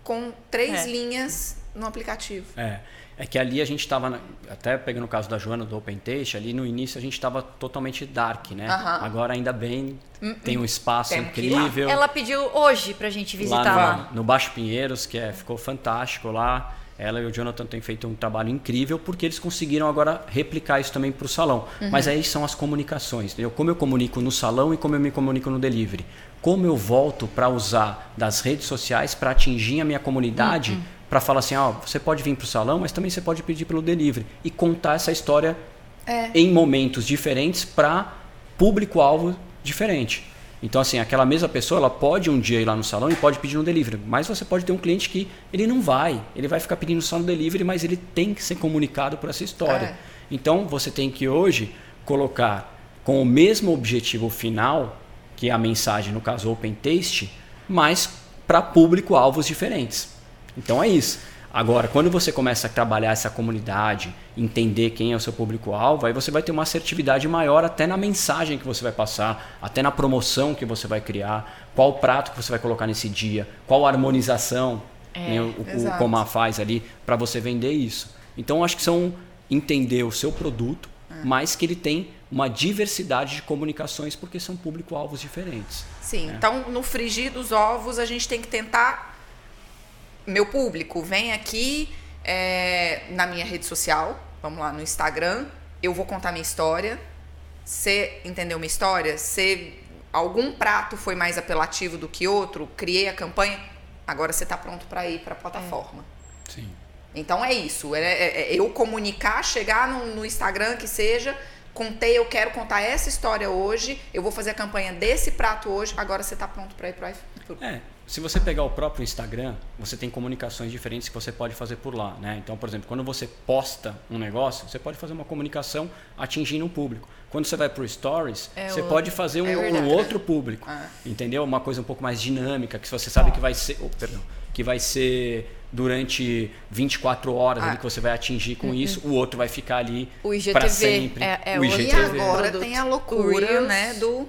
com três É. linhas no aplicativo? É. É que ali a gente estava, até pegando o caso da Joana do Open Taste, ali no início a gente estava totalmente dark, né? Aham. Hum, Agora ainda bem, tem um espaço Temos lá. incrível. Ela pediu hoje pra gente visitar lá lá. no, no Baixo Pinheiros, que é, ficou fantástico lá. Ela e o Jonathan têm feito um trabalho incrível porque eles conseguiram agora replicar isso também para o salão. Uhum. Mas aí são as comunicações. Entendeu? Como eu comunico no salão e como eu me comunico no delivery. Como eu volto para usar das redes sociais para atingir a minha comunidade, uhum. para falar assim: ó, você pode vir para o salão, mas também você pode pedir pelo delivery. E contar essa história é. em momentos diferentes para público-alvo diferente. Então, assim, aquela mesma pessoa, ela pode um dia ir lá no salão e pode pedir no delivery. Mas você pode ter um cliente que ele não vai. Ele vai ficar pedindo só no delivery, mas ele tem que ser comunicado por essa história. É. Então, você tem que hoje colocar com o mesmo objetivo final, que é a mensagem, no caso Open Taste, mas para público-alvos diferentes. Então, é isso. Agora, quando você começa a trabalhar essa comunidade, entender quem é o seu público-alvo, aí você vai ter uma assertividade maior até na mensagem que você vai passar, até na promoção que você vai criar, qual prato que você vai colocar nesse dia, qual harmonização é, né, o, o Comar faz ali para você vender isso. Então, acho que são entender o seu produto, é. mas que ele tem uma diversidade de comunicações porque são público-alvos diferentes. Sim, né? então no frigir dos ovos a gente tem que tentar meu público, vem aqui é, na minha rede social, vamos lá, no Instagram, eu vou contar minha história. Você entendeu minha história? Se algum prato foi mais apelativo do que outro, criei a campanha, agora você está pronto para ir para a plataforma. É. Sim. Então é isso, é, é, é, eu comunicar, chegar no, no Instagram que seja, contei, eu quero contar essa história hoje, eu vou fazer a campanha desse prato hoje, agora você está pronto para ir para É, se você pegar o próprio Instagram, você tem comunicações diferentes que você pode fazer por lá, né? Então, por exemplo, quando você posta um negócio, você pode fazer uma comunicação atingindo um público. Quando você vai para o Stories, é você outro. pode fazer um, é um outro público, ah. entendeu? Uma coisa um pouco mais dinâmica, que você sabe que vai ser, oh, perdão, que vai ser durante 24 horas ah. ali que você vai atingir com uhum. isso, o outro vai ficar ali para sempre. É, é o IGTV. E agora tem a loucura, né, do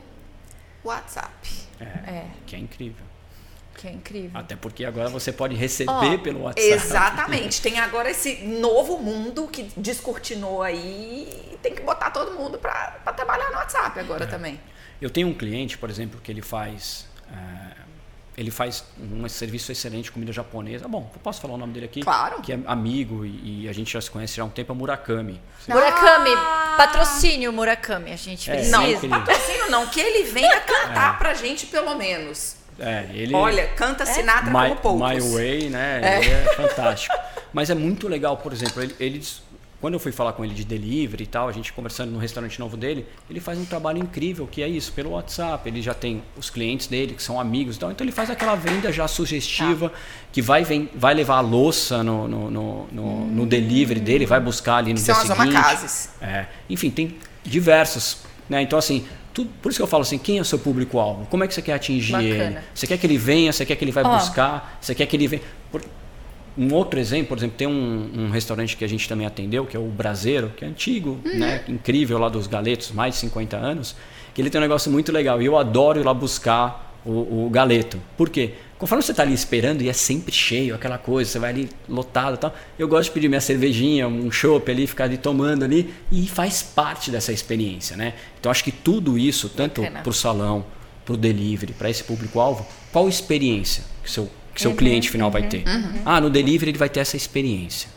WhatsApp. É, é, que é incrível. Que é incrível. Até porque agora você pode receber oh, pelo WhatsApp. Exatamente. Tem agora esse novo mundo que descortinou aí. Tem que botar todo mundo para trabalhar no WhatsApp agora é. também. Eu tenho um cliente, por exemplo, que ele faz. É, ele faz um serviço excelente de comida japonesa. Bom, posso falar o nome dele aqui? Claro. Que é amigo e, e a gente já se conhece já há um tempo, é Murakami. Murakami, ah! patrocínio Murakami, a gente é, precisa. Não, patrocínio não, que ele venha cantar é. pra gente pelo menos. É, ele, Olha, canta Sinatra my, como poucos. My Way, né? É. Ele é fantástico. Mas é muito legal, por exemplo, ele, ele, quando eu fui falar com ele de delivery e tal, a gente conversando no restaurante novo dele, ele faz um trabalho incrível, que é isso, pelo WhatsApp. Ele já tem os clientes dele, que são amigos e tal. Então ele faz aquela venda já sugestiva, tá. que vai, vem, vai levar a louça no, no, no, no, hum. no delivery dele, vai buscar ali no que dia são seguinte. As é, enfim, tem diversos. Né? Então, assim, tudo, por isso que eu falo assim, quem é o seu público-alvo? Como é que você quer atingir Bacana. ele? Você quer que ele venha? Você quer que ele vai oh. buscar? Você quer que ele venha? Por, um outro exemplo, por exemplo, tem um, um, restaurante que a gente também atendeu, que é o Braseiro, que é antigo, uhum. né? incrível lá dos galetos, mais de 50 anos, que ele tem um negócio muito legal. E eu adoro ir lá buscar o, o galeto. Por quê? Conforme você está ali esperando e é sempre cheio, aquela coisa, você vai ali lotado e tal. Eu gosto de pedir minha cervejinha, um chopp ali, ficar ali tomando ali e faz parte dessa experiência, né? Então acho que tudo isso, tanto para o salão, para o delivery, para esse público-alvo, qual experiência que seu, que seu uhum, cliente final uhum, vai ter? Uhum. Ah, no delivery ele vai ter essa experiência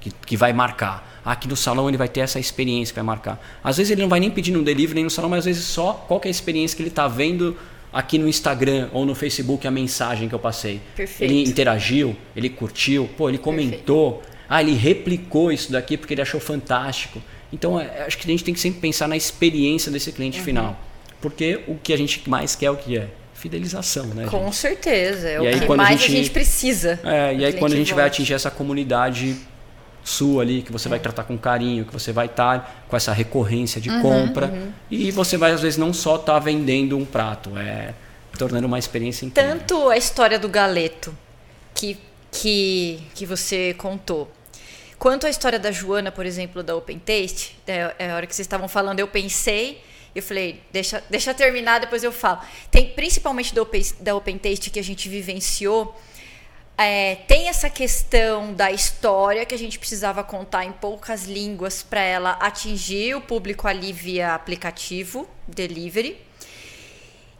que, que vai marcar. Aqui no salão ele vai ter essa experiência que vai marcar. Às vezes ele não vai nem pedir no delivery nem no salão, mas às vezes só qual é a experiência que ele está vendo aqui no Instagram ou no Facebook a mensagem que eu passei. Perfeito. Ele interagiu, ele curtiu, pô, ele comentou, Perfeito. ah, ele replicou isso daqui porque ele achou fantástico. Então, é, acho que a gente tem que sempre pensar na experiência desse cliente uhum. final. Porque o que a gente mais quer é o que é? Fidelização, né? Com gente? certeza. É e o aí, que mais a gente, a gente precisa. É, e aí quando a gente vai atingir essa comunidade sua ali, que você vai tratar com carinho, que você vai estar tá com essa recorrência de uhum, compra. Uhum. E você vai, às vezes, não só estar tá vendendo um prato, é tornando uma experiência incrível. Tanto a história do galeto que, que, que você contou, quanto a história da Joana, por exemplo, da Open Taste, é, é a hora que vocês estavam falando, eu pensei. Eu falei, deixa, deixa terminar, depois eu falo. Tem principalmente da Open, da Open Taste que a gente vivenciou é, tem essa questão da história que a gente precisava contar em poucas línguas para ela atingir o público ali via aplicativo, delivery,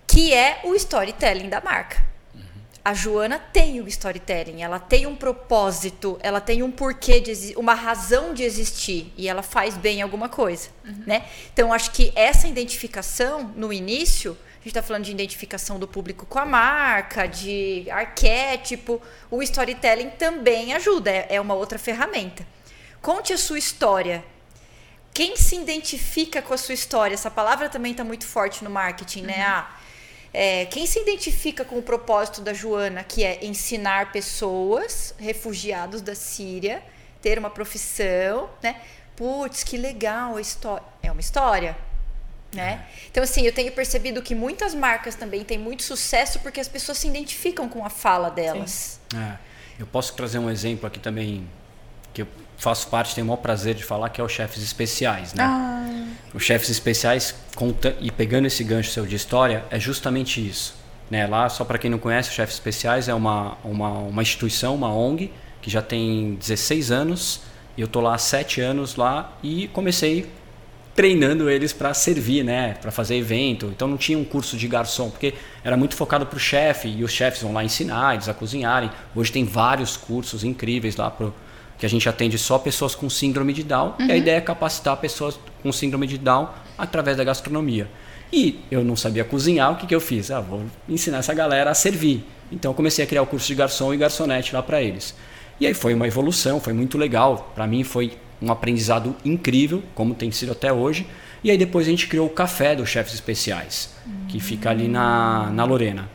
que é o storytelling da marca. Uhum. a Joana tem o storytelling, ela tem um propósito, ela tem um porquê, de, uma razão de existir e ela faz bem alguma coisa, uhum. né? Então acho que essa identificação no início, a gente está falando de identificação do público com a marca, de arquétipo, o storytelling também ajuda, é, é uma outra ferramenta. Conte a sua história. Quem se identifica com a sua história? Essa palavra também está muito forte no marketing, né? uhum. né? Ah, é, quem se identifica com o propósito da Joana, que é ensinar pessoas, refugiados da Síria, ter uma profissão, né? Putz, que legal a história. É uma história, né? É. Então, assim, eu tenho percebido que muitas marcas também têm muito sucesso porque as pessoas se identificam com a fala delas. É. Eu posso trazer um exemplo aqui também que eu faço parte, tenho o maior prazer de falar, que é o Chefes Especiais, né? Ah. Os Chefes Especiais, conta, e pegando esse gancho seu de história, é justamente isso. Né? Lá, só para quem não conhece, o Chefes Especiais é uma, uma, uma instituição, uma ONG, que já tem 16 anos, eu tô lá há 7 anos lá, e comecei treinando eles para servir, né, para fazer evento. Então não tinha um curso de garçom, porque era muito focado para o chefe e os chefes vão lá ensinar eles a cozinharem. Hoje tem vários cursos incríveis lá pro que a gente atende só pessoas com síndrome de Down, uhum. e a uhum. ideia é capacitar pessoas com síndrome de Down através da gastronomia. E eu não sabia cozinhar, o que, que eu fiz? Ah, vou ensinar essa galera a servir. Então eu comecei a criar o curso de garçom e garçonete lá para eles. E aí foi uma evolução, foi muito legal. Para mim foi um aprendizado incrível, como tem sido até hoje. E aí depois a gente criou o café dos chefes especiais, que fica ali na, na Lorena,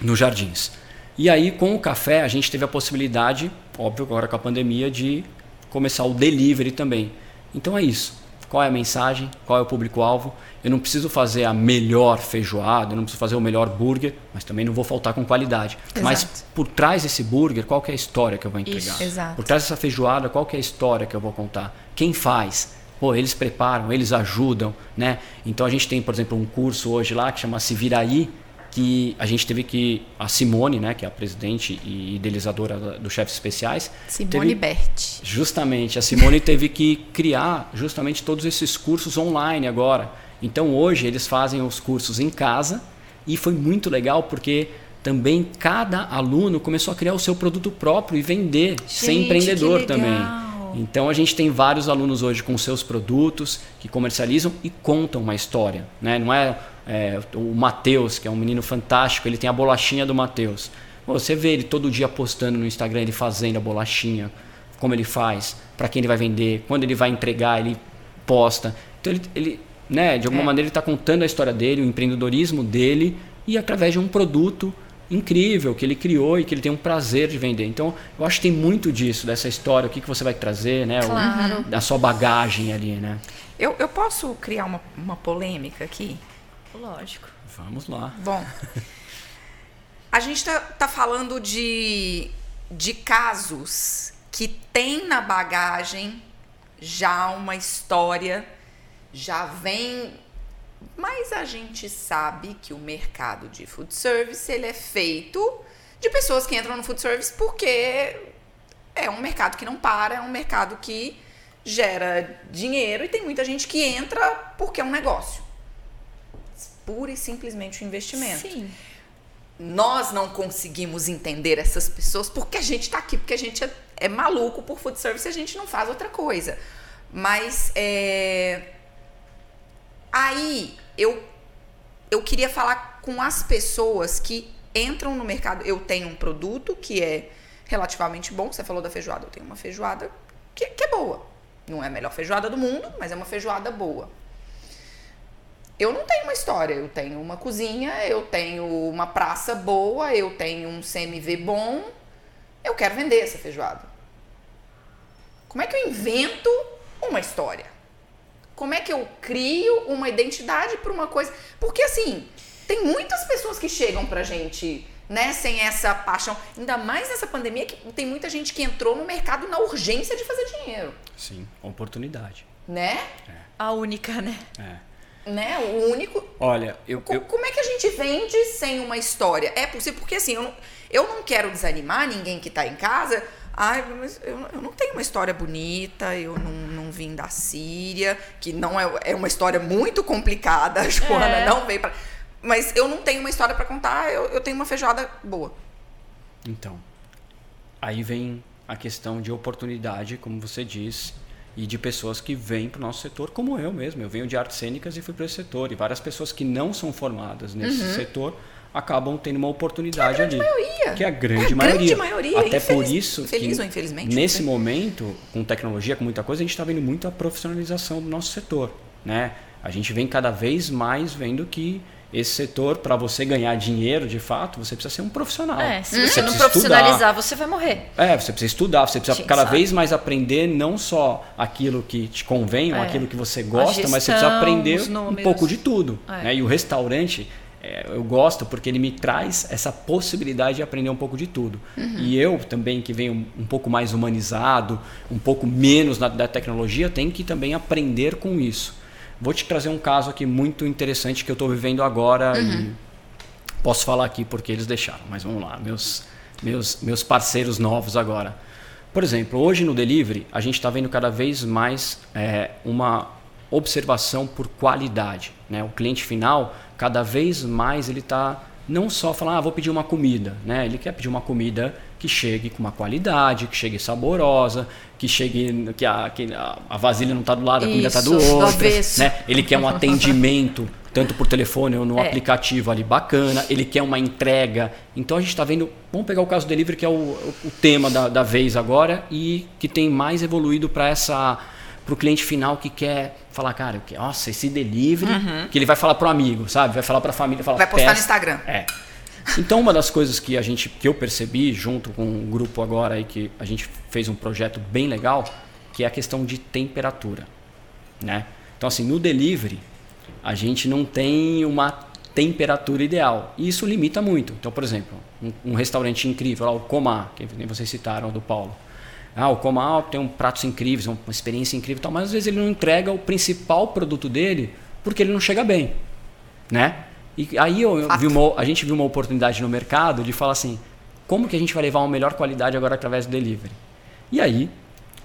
nos Jardins. E aí, com o café, a gente teve a possibilidade, óbvio, agora com a pandemia, de começar o delivery também. Então é isso. Qual é a mensagem? Qual é o público-alvo? Eu não preciso fazer a melhor feijoada, eu não preciso fazer o melhor burger, mas também não vou faltar com qualidade. Exato. Mas por trás desse burger, qual é a história que eu vou entregar? Isso. Por trás dessa feijoada, qual é a história que eu vou contar? Quem faz? Pô, eles preparam, eles ajudam, né? Então a gente tem, por exemplo, um curso hoje lá que chama Se Viraí, que a gente teve que a Simone, né, que é a presidente e idealizadora dos chefes especiais, Simone Bert. Justamente, a Simone teve que criar justamente todos esses cursos online agora. Então hoje eles fazem os cursos em casa e foi muito legal porque também cada aluno começou a criar o seu produto próprio e vender, gente, ser empreendedor também. Então a gente tem vários alunos hoje com seus produtos que comercializam e contam uma história, né? Não é é, o Matheus, que é um menino fantástico, ele tem a bolachinha do Matheus. Você vê ele todo dia postando no Instagram, ele fazendo a bolachinha, como ele faz, para quem ele vai vender, quando ele vai entregar, ele posta. Então ele, ele né, de alguma é. maneira ele está contando a história dele, o empreendedorismo dele e através de um produto incrível que ele criou e que ele tem um prazer de vender. Então, eu acho que tem muito disso, dessa história, o que, que você vai trazer, né? Claro. O, da sua bagagem ali, né? Eu, eu posso criar uma, uma polêmica aqui? Lógico. Vamos lá. Bom, a gente está tá falando de, de casos que tem na bagagem já uma história, já vem. Mas a gente sabe que o mercado de food service ele é feito de pessoas que entram no food service porque é um mercado que não para, é um mercado que gera dinheiro e tem muita gente que entra porque é um negócio pura e simplesmente o investimento. Sim. Nós não conseguimos entender essas pessoas porque a gente está aqui, porque a gente é, é, maluco por food service e a gente não faz outra coisa. Mas é, aí eu, eu queria falar com as pessoas que entram no mercado. Eu tenho um produto que é relativamente bom. Você falou da feijoada. Eu tenho uma feijoada que, que é boa. Não é a melhor feijoada do mundo, mas é uma feijoada boa eu não tenho uma história, eu tenho uma cozinha, eu tenho uma praça boa, eu tenho um CMV bom, eu quero vender essa feijoada. Como é que eu invento uma história? Como é que eu crio uma identidade para uma coisa? Porque assim, tem muitas pessoas que chegam pra gente, né, sem essa paixão, ainda mais nessa pandemia que tem muita gente que entrou no mercado na urgência de fazer dinheiro. Sim, oportunidade. Né? É. A única, né? É né? O único. Olha, eu, eu, Como é que a gente vende sem uma história? É possível, porque assim, eu não, eu não quero desanimar ninguém que está em casa. Ai, mas eu, eu, não tenho uma história bonita, eu não, não vim da Síria, que não é, é uma história muito complicada, a Joana é. não veio para. Mas eu não tenho uma história para contar, eu, eu tenho uma feijoada boa. Então, aí vem a questão de oportunidade, como você diz, e de pessoas que vêm para o nosso setor, como eu mesmo. Eu venho de artes cênicas e fui para esse setor. E várias pessoas que não são formadas nesse uhum. setor acabam tendo uma oportunidade que é a ali. Maioria. Que é a grande é, maioria. Grande maioria. Até infeliz, por isso infeliz que, ou infelizmente, nesse momento, com tecnologia, com muita coisa, a gente está vendo muita profissionalização do nosso setor. Né? A gente vem cada vez mais vendo que esse setor, para você ganhar dinheiro de fato, você precisa ser um profissional. É, se você, não profissionalizar, estudar. você vai morrer. É, você precisa estudar, você precisa cada sabe. vez mais aprender não só aquilo que te convém, é. ou aquilo que você gosta, gestão, mas você precisa aprender um pouco de tudo. É. Né? E o restaurante, é, eu gosto porque ele me traz essa possibilidade de aprender um pouco de tudo. Uhum. E eu também, que venho um pouco mais humanizado, um pouco menos na, da tecnologia, tenho que também aprender com isso. Vou te trazer um caso aqui muito interessante que eu estou vivendo agora uhum. e posso falar aqui porque eles deixaram, mas vamos lá, meus, meus, meus parceiros novos agora. Por exemplo, hoje no delivery a gente está vendo cada vez mais é, uma observação por qualidade. Né? O cliente final, cada vez mais ele está não só falando, ah, vou pedir uma comida, né? Ele quer pedir uma comida que chegue com uma qualidade, que chegue saborosa, que chegue que a, que a vasilha não está do lado, a comida está do outro, né? Ele quer um atendimento tanto por telefone ou no é. aplicativo ali bacana, ele quer uma entrega. Então a gente está vendo, vamos pegar o caso do delivery que é o, o tema da, da vez agora e que tem mais evoluído para essa para o cliente final que quer falar, cara, nossa, esse delivery, uhum. que ele vai falar para o amigo, sabe? Vai falar para a família, falar, vai postar no Instagram. É. Então uma das coisas que a gente que eu percebi junto com um grupo agora aí que a gente fez um projeto bem legal, que é a questão de temperatura, né? Então assim, no delivery a gente não tem uma temperatura ideal. E isso limita muito. Então, por exemplo, um, um restaurante incrível, lá, o Comar, que vocês citaram do Paulo. Ah, o Comal tem um pratos incríveis, uma experiência incrível, tal, mas às vezes ele não entrega o principal produto dele porque ele não chega bem, né? E aí eu, eu vi uma, a gente viu uma oportunidade no mercado de falar assim, como que a gente vai levar uma melhor qualidade agora através do delivery? E aí,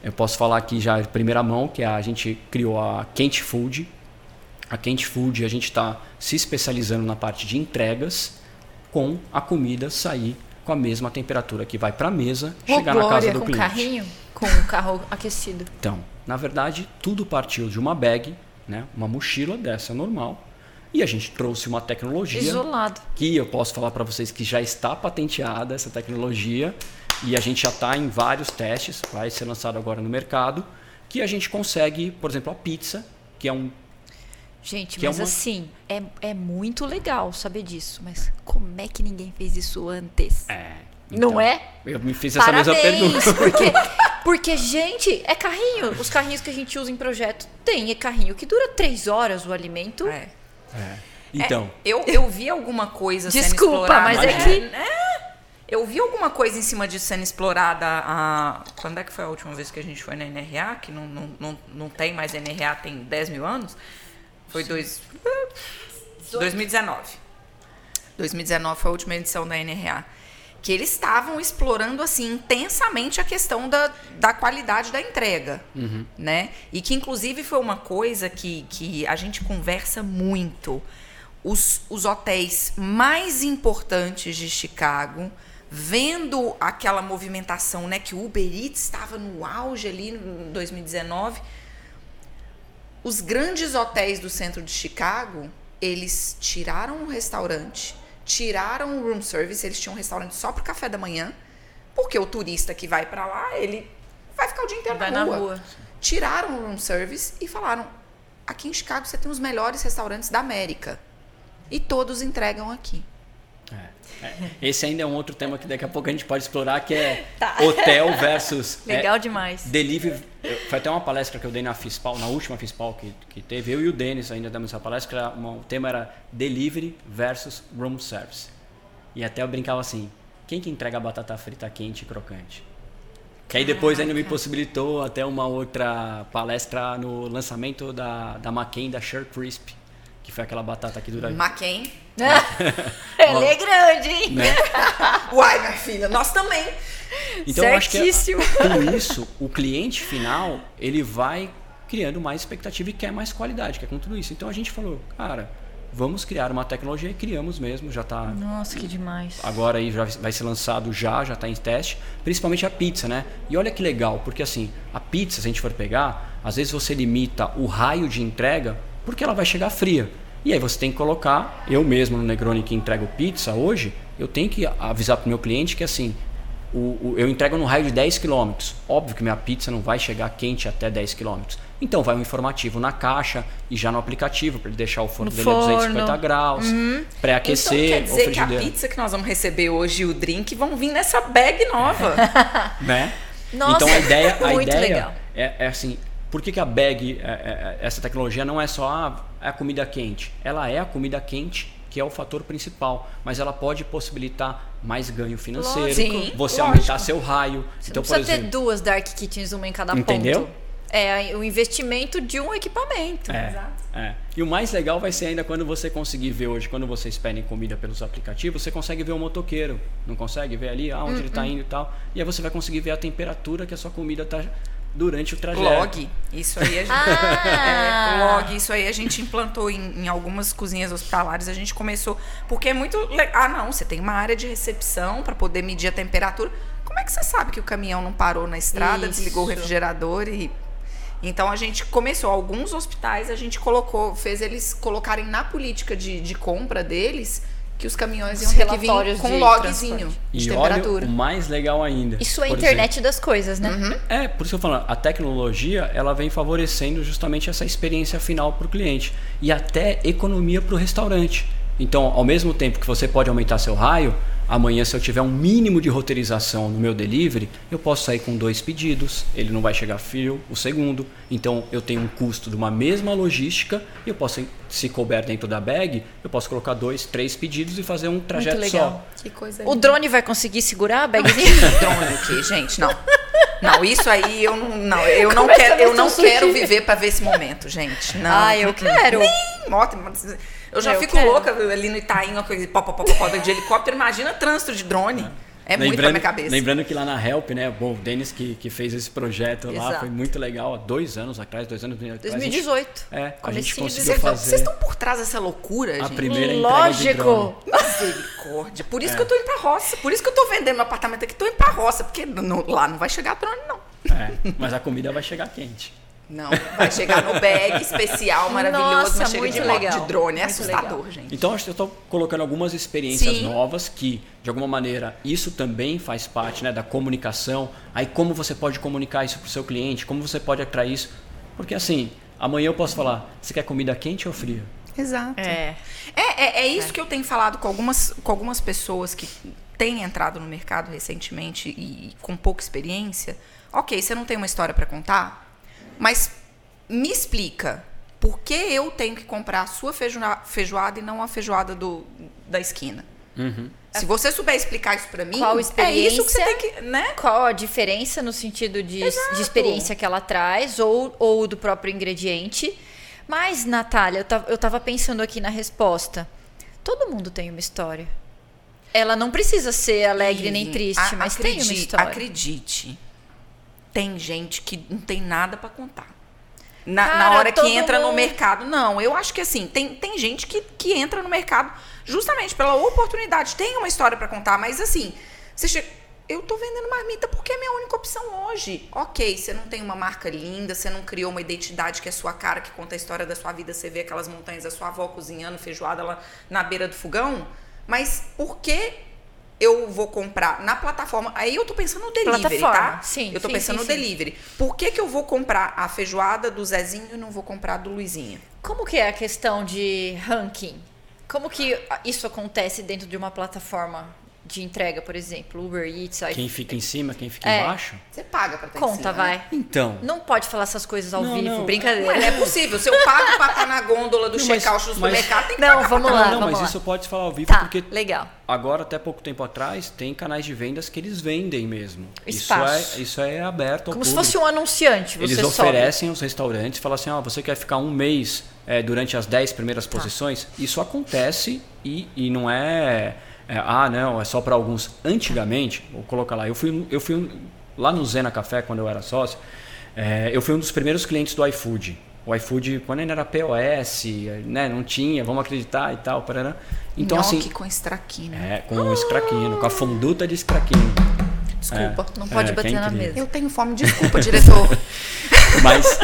eu posso falar aqui já de primeira mão que a gente criou a Quente Food. A Quente Food a gente está se especializando na parte de entregas com a comida sair com a mesma temperatura que vai para a mesa, oh, chegar na casa do com cliente. Carrinho? Com o carro aquecido. Então, na verdade, tudo partiu de uma bag, né, uma mochila dessa normal, e a gente trouxe uma tecnologia isolado que eu posso falar para vocês que já está patenteada essa tecnologia e a gente já está em vários testes, vai ser lançado agora no mercado, que a gente consegue, por exemplo, a pizza, que é um Gente, que é mas é uma... assim, é, é muito legal saber disso. Mas como é que ninguém fez isso antes? É. Então, não é? Eu me fiz essa Parabéns, mesma pergunta. Porque, porque, gente, é carrinho. Os carrinhos que a gente usa em projeto tem é carrinho que dura três horas o alimento. É. é. Então. É, eu, eu vi alguma coisa Desculpa, mas é que. É, eu vi alguma coisa em cima disso sendo explorada. A, quando é que foi a última vez que a gente foi na NRA? Que não, não, não, não tem mais NRA, tem 10 mil anos. Foi dois, 2019. 2019 foi a última edição da NRA. Que eles estavam explorando assim intensamente a questão da, da qualidade da entrega. Uhum. Né? E que, inclusive, foi uma coisa que, que a gente conversa muito. Os, os hotéis mais importantes de Chicago, vendo aquela movimentação, né, que o Uber Eats estava no auge ali em 2019 os grandes hotéis do centro de Chicago, eles tiraram o restaurante, tiraram o room service, eles tinham um restaurante só para o café da manhã, porque o turista que vai para lá, ele vai ficar o dia inteiro vai na, rua. na rua. Tiraram o room service e falaram: aqui em Chicago você tem os melhores restaurantes da América. E todos entregam aqui. É, é. Esse ainda é um outro tema que daqui a pouco a gente pode explorar, que é tá. hotel versus. Legal é, demais. Delivery. Foi até uma palestra que eu dei na FISPAL, na última FISPAL que, que teve. Eu e o Denis ainda demos essa palestra. Uma, o tema era Delivery versus Room Service. E até eu brincava assim: quem que entrega a batata frita quente e crocante? Que aí depois ainda me possibilitou até uma outra palestra no lançamento da, da McCain, da Sure Crisp que foi aquela batata que dura. McCain. Ela é grande, hein? Né? Uai, minha filha, nós também. Então, Certíssimo. eu acho que com isso, o cliente final, ele vai criando mais expectativa e quer mais qualidade, quer com tudo isso. Então a gente falou, cara, vamos criar uma tecnologia e criamos mesmo, já está Nossa, que demais. agora aí já vai ser lançado já, já está em teste, principalmente a pizza, né? E olha que legal, porque assim, a pizza, se a gente for pegar, às vezes você limita o raio de entrega porque ela vai chegar fria. E aí você tem que colocar, eu mesmo no Negroni que entrego pizza hoje, eu tenho que avisar para o meu cliente que assim, o, o, eu entrego no raio de 10 km. Óbvio que minha pizza não vai chegar quente até 10 km. Então vai um informativo na caixa e já no aplicativo para ele deixar o forno No dele a forno. 250 graus, pré-aquecer, então quer dizer que a pizza que nós vamos receber hoje e o drink vão vir nessa bag nova. né? Nossa, então a ideia, a muito ideia legal. é, é assim, por que, que a bag, é- é- é- essa tecnologia não é só ah, é a comida quente? Ela é a comida quente que é o fator principal, mas ela pode possibilitar mais ganho financeiro, Lógico. Você lógico. aumentar seu raio. Você então, não precisa ter exemplo, duas Dark Kitchens, uma em cada Entendeu? ponto. É o investimento de um equipamento. É, Exato. é. E o mais legal vai ser ainda quando você conseguir ver hoje, quando vocês pedem comida pelos aplicativos, você consegue ver o motoqueiro. Não consegue ver ali ah, onde ele Hum, está indo e tal. E aí você vai conseguir ver a temperatura que a sua comida está durante o trajeto. Log. Isso aí a gente. Ah! É, log, isso aí a gente implantou em, em algumas cozinhas hospitalares. A gente começou. Porque é muito. le- Ah, não, você tem uma área de recepção para poder medir a temperatura. Como é que você sabe que o caminhão não parou na estrada, Isso. desligou o refrigerador e. Então a gente começou, alguns hospitais a gente colocou, fez eles colocarem na política de, de compra deles que os caminhões iam Os ter que vir relatórios com de logzinho de E olha temperatura. o mais legal ainda. Isso é a internet das coisas, né? Uhum. É, por isso que eu falo, a tecnologia ela vem favorecendo justamente essa experiência final para o cliente e até economia para o restaurante. Então, ao mesmo tempo que você pode aumentar seu raio, amanhã se eu tiver um mínimo de roteirização no meu delivery, eu posso sair com dois pedidos, ele não vai chegar frio o segundo, então eu tenho um custo de uma mesma logística e eu posso, se couber dentro da bag, eu posso colocar dois, três pedidos e fazer um trajeto legal. só. Que coisa O linda. drone vai conseguir segurar a bagzinha? drone o quê, gente? Não. Não, isso aí eu não, não eu não quero, eu não quero viver para ver esse momento, gente. Não. Ah, eu quero. Ótimo. Eu já Eu fico quero. louca ali no Itaim, uma coisa pó, pó, pó, pó, pó, de helicóptero. Imagina trânsito de drone. É muito pra minha cabeça. Lembrando que lá na Help, né? Bom, o Denis que, que fez esse projeto lá Exato. foi muito legal. Há dois anos atrás, dois anos atrás. a gente- 2018. É, a gente conseguiu Vocês tão- fazer Vocês estão por trás dessa loucura, a gente? primeira. Lógico. Misericórdia. Por isso que eu tô indo pra roça. Por isso que eu tô vendendo meu apartamento aqui. Tô indo pra roça. Porque não- lá não vai chegar drone, não. É, mas a comida vai chegar quente. Não, vai chegar no bag especial, maravilhoso, Nossa, mas chega muito de legal. de drone. É Muito assustador, legal. gente. Então, acho que eu estou colocando algumas experiências Sim. novas que, de alguma maneira, isso também faz parte né, da comunicação. Aí, como você pode comunicar isso para o seu cliente? Como você pode atrair isso? Porque, assim, amanhã eu posso falar: você quer comida quente ou fria? Exato. É. É, é, é isso que eu tenho falado com algumas, com algumas pessoas que têm entrado no mercado recentemente e, e com pouca experiência. Ok, você não tem uma história para contar, mas me explica por que eu tenho que comprar a sua feijoa- feijoada e não a feijoada do, da esquina. Se você souber explicar isso para mim, Qual é isso que você experiência? tem que, né? Qual a diferença no sentido de, de experiência que ela traz ou, ou do próprio ingrediente? Mas, Natália, eu tava, eu tava pensando aqui na resposta. Todo mundo tem uma história. Ela não precisa ser alegre nem triste, a- mas tem uma acredite- história. Acredite, tem gente que não tem nada para contar. Na, Cara, na hora que entra no mundo- mercado, não. Eu acho que assim, tem, tem gente que, que entra no mercado justamente pela oportunidade. Tem uma história para contar, mas assim, você chega. Eu tô vendendo marmita porque é a minha única opção hoje. Ok, você não tem uma marca linda, você não criou uma identidade que é sua cara, que conta a história da sua vida, você vê aquelas montanhas da sua avó cozinhando feijoada lá na beira do fogão. Mas por que eu vou comprar na plataforma? Aí eu tô pensando no delivery, Plataforma, tá? sim, Eu tô sim, pensando sim, no sim. delivery. Por que, que eu vou comprar a feijoada do Zezinho e não vou comprar a do Luizinho? Como que é a questão de ranking? Como que isso acontece dentro de uma plataforma de entrega, por exemplo, Uber Eats, iFood? Quem fica em cima, quem fica É. embaixo? Você paga pra ter em Conta, cima, né? vai. Então, Não pode falar essas coisas ao Não, vivo, não. brincadeira. Não é possível. Se eu pago pra estar na gôndola do mas- check-out do mas- supermercado, tem que Não, vamos lá, não, não, vamos mas lá. isso pode falar ao vivo Tá, porque legal. agora, até pouco tempo atrás, tem canais de vendas que eles vendem mesmo. Espaço. Isso é, isso é aberto ao Como se público. fosse um anunciante, você Eles sobe. oferecem aos restaurantes, falam assim, ó, você quer ficar um mês é, durante as 10 primeiras Tá. posições? Isso acontece e, e não é, é, ah, não, é só para alguns. Antigamente, vou colocar lá, eu fui, eu fui lá no Zena Café, quando eu era sócio, é, eu fui um dos primeiros clientes do iFood. O iFood, quando ainda era POS, né, não tinha, vamos acreditar e tal. Parará. Então, Nhoque assim. com estraquino. É, com o escraquino, com a fonduta de escraquino. Desculpa. Não pode É, é bater na mesa. Eu tenho fome, desculpa, diretor. Mas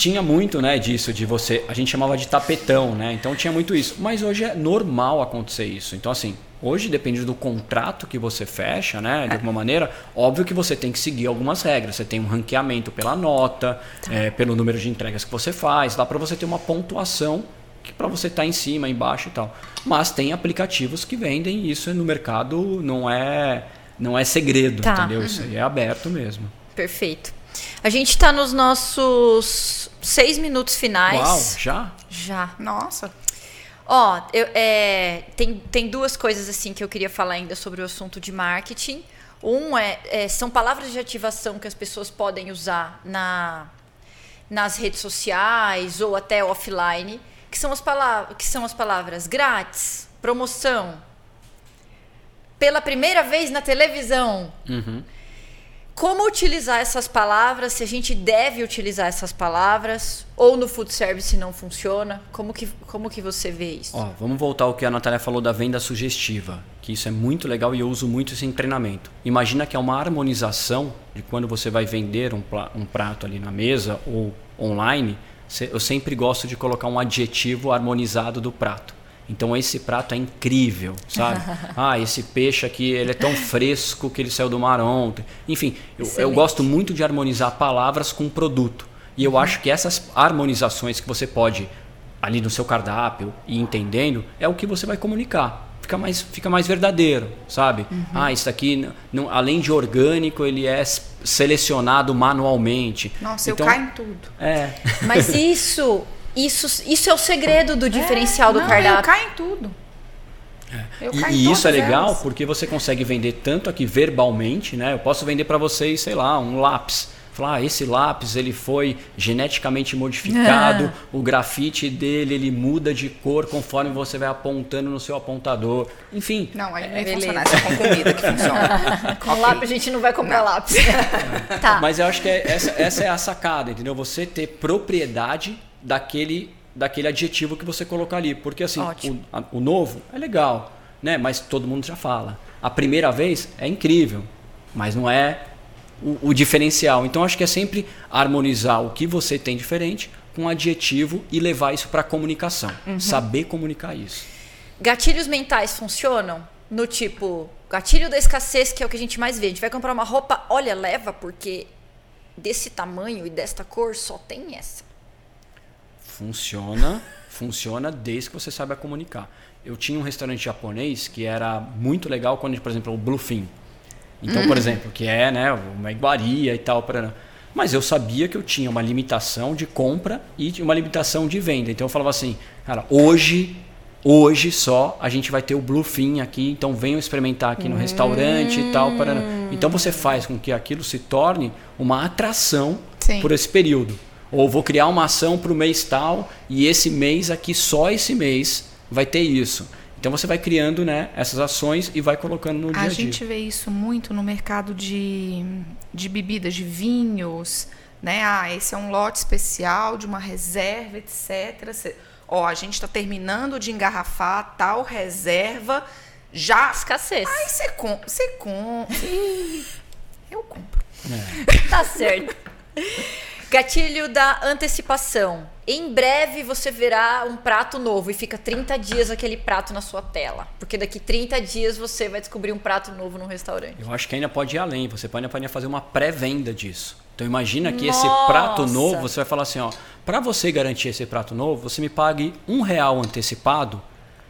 tinha muito, né, disso, de você. A gente chamava de tapetão, né? Então tinha muito isso. Mas hoje é normal acontecer isso. Então, assim, hoje depende do contrato que você fecha, né? De alguma maneira, óbvio que você tem que seguir algumas regras. Você tem um ranqueamento pela nota, é, pelo número de entregas que você faz, dá para você ter uma pontuação que para você estar em cima, embaixo e tal. Mas tem aplicativos que vendem isso no mercado, não é não é segredo, Tá. entendeu? Isso aí é aberto mesmo. Perfeito. A gente está nos nossos seis minutos finais. Uau, já? Já. Nossa. Ó, eu- é, tem, tem duas coisas assim que eu queria falar ainda sobre o assunto de marketing. Um é, é, são palavras de ativação que as pessoas podem usar na, nas redes sociais ou até offline, que são as palavras, que são as palavras grátis, promoção, pela primeira vez na televisão. Uhum. Como utilizar essas palavras? Se a gente deve utilizar essas palavras ou no food service não funciona? Como que, como que você vê isso? Ó, vamos voltar ao que a Natália falou da venda sugestiva, que isso é muito legal e eu uso muito isso em treinamento. Imagina que é uma harmonização de quando você vai vender um, um prato ali na mesa ou online, eu sempre gosto de colocar um adjetivo harmonizado do prato. Então esse prato é incrível, sabe? ah, esse peixe aqui, ele é tão fresco que ele saiu do mar ontem. Enfim, eu, eu gosto muito de harmonizar palavras com produto. E eu acho que essas harmonizações que você pode ali no seu cardápio e entendendo é o que você vai comunicar. Fica mais, fica mais verdadeiro, sabe? Ah, isso aqui, não, além de orgânico, ele é selecionado manualmente. Nossa, Então, eu caio em tudo. É, Mas isso, isso, isso é o segredo do diferencial do Não, Eu cardápio. caio em tudo. Eu E, caio e isso é legal elas. porque você consegue vender tanto aqui verbalmente, né? Eu posso vender para vocês, sei lá, um lápis. Falar, ah, esse lápis ele foi geneticamente modificado, o grafite dele ele muda de cor conforme você vai apontando no seu apontador. Enfim, Não, aí não ia Beleza. funcionar. Isso é com comida que funciona. Com lápis a gente não vai comprar Não. lápis. tá. Mas eu acho que é- essa, essa é a sacada, entendeu? Você ter propriedade daquele, daquele adjetivo que você colocar ali. Porque assim, o, a- o novo é legal, né? Mas todo mundo já fala. A primeira vez é incrível, mas não é o, o diferencial. Então acho que é sempre harmonizar o que você tem diferente com um adjetivo e levar isso para comunicação. Saber comunicar isso. Gatilhos mentais funcionam? No tipo, gatilho da escassez, que é o que a gente mais vê. A gente vai comprar uma roupa, olha, leva, porque desse tamanho e desta cor só tem essa. Funciona, funciona desde que você saiba comunicar. Eu tinha um restaurante japonês que era muito legal quando, por exemplo, o Bluefin. Então, por exemplo, que é, né, uma iguaria e tal, para mas eu sabia que eu tinha uma limitação de compra e uma limitação de venda. Então eu falava assim, cara, hoje, hoje só a gente vai ter o Bluefin aqui, então venham experimentar aqui no restaurante e tal, para Então você faz com que aquilo se torne uma atração Sim. por esse período. Ou vou criar uma ação para o mês tal e esse mês aqui, só esse mês, vai ter isso. Então você vai criando né, essas ações e vai colocando no dia a A dia. gente vê isso muito no mercado de, de bebidas, de vinhos, né? Ah, esse é um lote especial de uma reserva, etc. Ó, a gente está terminando de engarrafar tal reserva, já... Escassez. Aí você compra, você compra. Eu compro. Tá certo. Gatilho da antecipação. Em breve você verá um prato novo e fica 30 dias aquele prato na sua tela. Porque daqui 30 dias você vai descobrir um prato novo no restaurante. Eu acho que ainda pode ir além. Você pode, pode fazer uma pré-venda disso. Então imagina que esse Nossa! prato novo, você vai falar assim, ó, para você garantir esse prato novo, você me pague um real antecipado.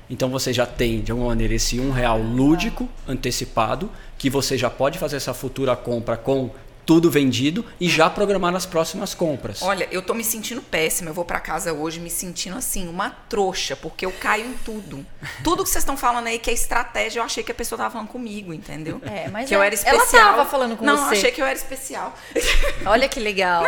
Então você já tem, de alguma maneira, esse um real lúdico antecipado, que você já pode fazer essa futura compra com tudo vendido e já programar as próximas compras. Olha, eu tô me sentindo péssima. Eu vou pra casa hoje me sentindo assim, uma trouxa, porque eu caio em tudo. Tudo que vocês estão falando aí que é estratégia, eu achei que a pessoa tava falando comigo, entendeu? É, mas que eu é- era ela especial. tava falando com não, você. Não, achei que eu era especial. Olha que legal.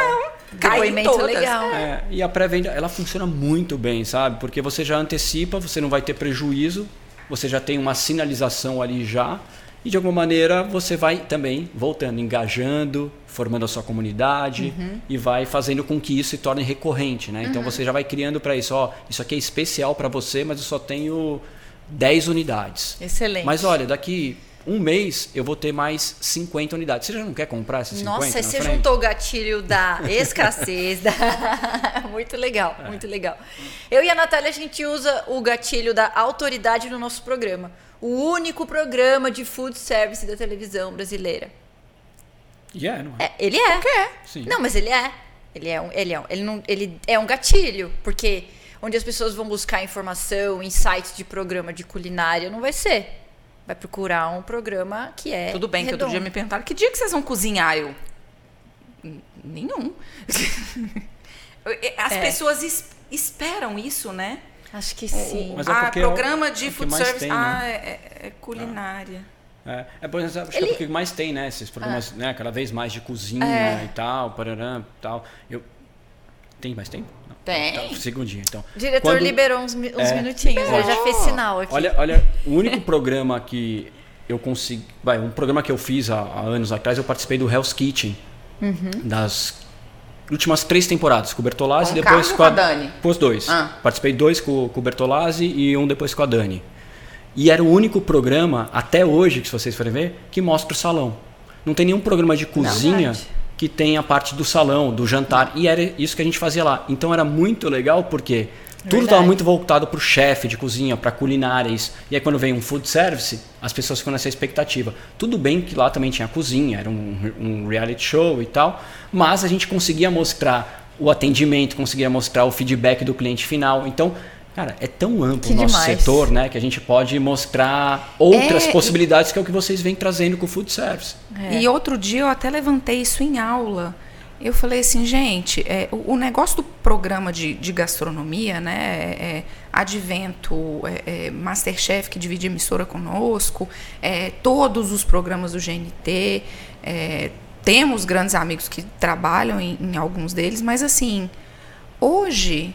em Depoimento todas. legal. É, e a pré-venda, ela funciona muito bem, sabe? Porque você já antecipa, você não vai ter prejuízo, você já tem uma sinalização ali já. E de alguma maneira você vai também voltando, engajando, formando a sua comunidade Uhum. e vai fazendo com que isso se torne recorrente, né? Então você já vai criando para isso, ó, isso aqui é especial para você, mas eu só tenho 10 unidades. Excelente. Mas olha, daqui um mês eu vou ter mais 50 unidades. Você já não quer comprar essas 50 Nossa, você frente? juntou o gatilho da escassez. da... muito legal, É. muito legal. Eu e a Natália, a gente usa o gatilho da autoridade no nosso programa. O único programa de food service da televisão brasileira. E é, não é? É, ele é. Sim. Não, mas ele é. Ele é um, ele é um, ele não, ele é um gatilho, porque onde as pessoas vão buscar informação em sites de programa de culinária não vai ser. Vai procurar um programa que é Tudo bem, que outro redondo. dia me perguntaram, que dia que vocês vão cozinhar? Eu, "N- nenhum. As É. pessoas es- esperam isso, né? Acho que sim. Mas é ah, é o- programa é de que food service. tem, né? Ah, é, é culinária. É, é por exemplo, acho que é porque mais tem, né? Esses programas, né? Cada vez mais de cozinha É. e tal, parará, tal. Eu... Tem mais tempo? Não. Tem. Tá, segundinho, então. O diretor Quando- liberou uns, uns É. minutinhos, ele já fez sinal aqui. Olha, olha, o único programa que eu consegui. Vai, um programa que eu fiz há, há anos atrás, eu participei do Hell's Kitchen. Uhum. Das últimas três temporadas, com o Bertolazzi Com e depois com a, com a Dani? Os dois. Ah. Participei dois com, com o Bertolazzi e um depois com a Dani. E era o único programa, até hoje, que se vocês forem ver, que mostra o salão. Não tem nenhum programa de cozinha Verdade. que tem a parte do salão, do jantar. E era isso que a gente fazia lá. Então era muito legal porque tudo estava muito voltado para o chefe de cozinha, para culinária. Isso. E aí quando vem um food service, as pessoas ficam nessa expectativa. Tudo bem que lá também tinha cozinha, era um, um reality show e tal, mas a gente conseguia mostrar o atendimento, conseguia mostrar o feedback do cliente final. Então, cara, é tão amplo Que o nosso demais. setor, né, que a gente pode mostrar outras É, e- possibilidades que é o que vocês vêm trazendo com o food service. É. E outro dia eu até levantei isso em aula. Eu falei assim, gente, é, o, o negócio do programa de, de gastronomia, né? É, é Advento, é, é Masterchef que divide emissora conosco, é, todos os programas do GNT. é, temos grandes amigos que trabalham em, em alguns deles, mas assim, hoje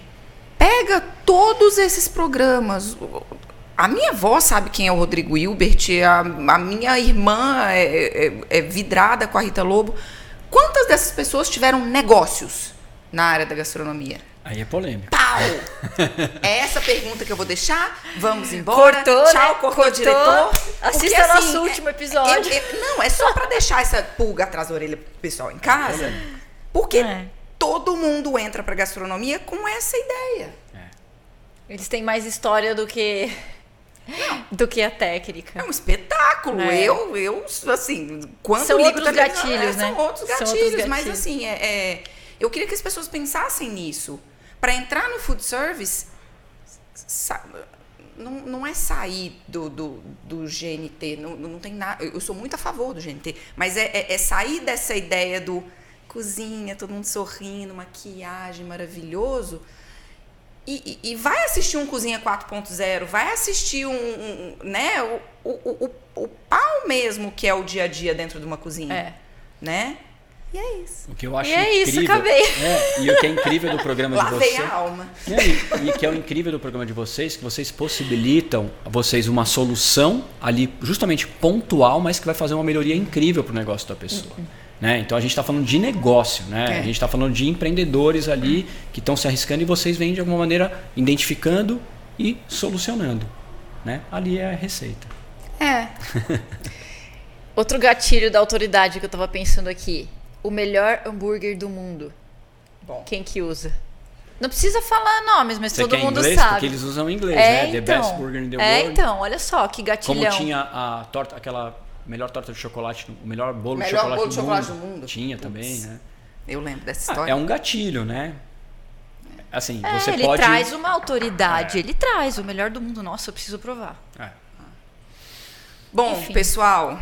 pega todos esses programas. A minha avó sabe quem é o Rodrigo Hilbert, a, a minha irmã é, é- é vidrada com a Rita Lobo. Quantas dessas pessoas tiveram negócios na área da gastronomia? Aí é polêmico. Pau! É essa pergunta que eu vou deixar. Vamos embora. Cortou, Tchau, né? cortou, Cortou. diretor. Assista Porque, nosso último episódio. eu- eu- não, é só pra deixar essa pulga atrás da orelha pro pessoal em casa. Porque É. todo mundo entra pra gastronomia com essa ideia. Eles têm mais história do que do que a técnica. É um espetáculo. É. Eu, eu, assim, quando São ligo outros televisão, gatilhos, é, São né? outros São gatilhos, mas assim, é, é- eu queria que as pessoas pensassem nisso. Para entrar no food service, não, não é sair do, do, do GNT, não, não tem nada. Eu sou muito a favor do GNT, mas é, é- é sair dessa ideia do cozinha, todo mundo sorrindo, maquiagem maravilhoso. E, e- e vai assistir um Cozinha 4.0, vai assistir um, um- né, o, o, o, o pau mesmo que é o dia a dia dentro de uma cozinha, É. né? E é isso. O que eu acho E é isso, incrível. acabei. É, e o que é incrível do programa de Lavei vocês. a alma. E, aí, e que é o incrível do programa de vocês, que vocês possibilitam a vocês uma solução ali justamente pontual, mas que vai fazer uma melhoria incrível para o negócio da pessoa. Né? Então a gente está falando de negócio, né? É. A gente está falando de empreendedores ali que estão se arriscando e vocês vêm de alguma maneira identificando e solucionando. Né? Ali é a receita. É. Outro gatilho da autoridade que eu tava pensando aqui. O melhor hambúrguer do mundo. Bom. Quem que usa? Não precisa falar nomes, mas Você todo quer mundo inglês? sabe. Porque eles usam inglês, é, né? The então, best burger in the é, world. então, olha só que Como gatilhão. tinha a torta, aquela melhor torta de chocolate, o melhor bolo de Melhor chocolate, bolo de do, chocolate mundo. do mundo. Tinha Putz. também, né? Eu lembro dessa Ah, história. é um gatilho, né? Assim, É, você ele pode. traz uma autoridade, ele traz o melhor do mundo. Nossa, eu preciso provar. É. Bom, Enfim. pessoal,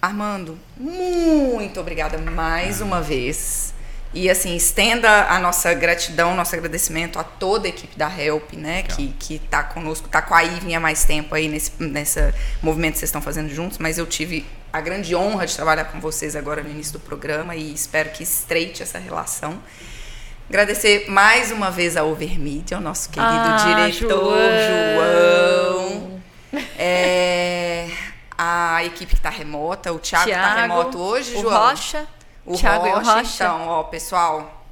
Armando, muito obrigada mais uma vez. E assim, estenda a nossa gratidão, nosso agradecimento a toda a equipe da Help, né? Que, que tá conosco, tá com a Ivy há mais tempo aí nesse nessa movimento que vocês estão fazendo juntos, mas eu tive a grande honra de trabalhar com vocês agora no início do programa e espero que estreite essa relação. Agradecer mais uma vez ao Overmedia, ao nosso querido Ah, diretor João. João. É, a equipe que está remota. O Thiago está remoto hoje, o João. Rocha. O Thiago Rocha, Rocha. Então, ó, pessoal,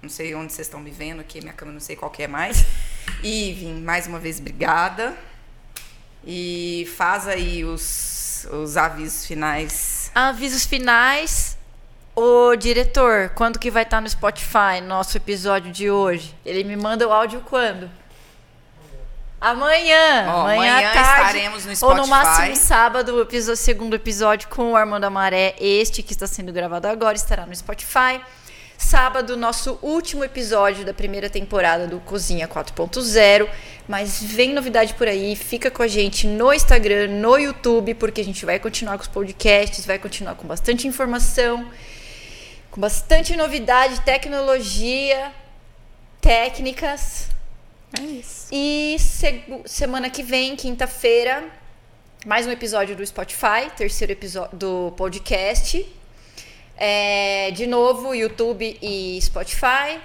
não sei onde vocês estão me vendo aqui, minha câmera não sei qual que é mais. Ivin, mais uma vez, obrigada. E faz aí os, os avisos finais. Avisos finais. Ô, diretor, quando que vai estar no Spotify, nosso episódio de hoje? Ele me manda o áudio quando? Amanhã. Ó, amanhã, amanhã tarde, estaremos no Ou no Spotify. máximo sábado, o episódio, segundo episódio com o Armando Amaré. Este que está sendo gravado agora estará no Spotify. Sábado, nosso último episódio da primeira temporada do Cozinha 4.0. Mas vem novidade por aí. Fica com a gente no Instagram, no YouTube, porque a gente vai continuar com os podcasts, vai continuar com bastante informação, com bastante novidade, tecnologia, técnicas. É isso. E semana que vem, quinta-feira, mais um episódio do Spotify, terceiro episódio do podcast. É, de novo, YouTube e Spotify.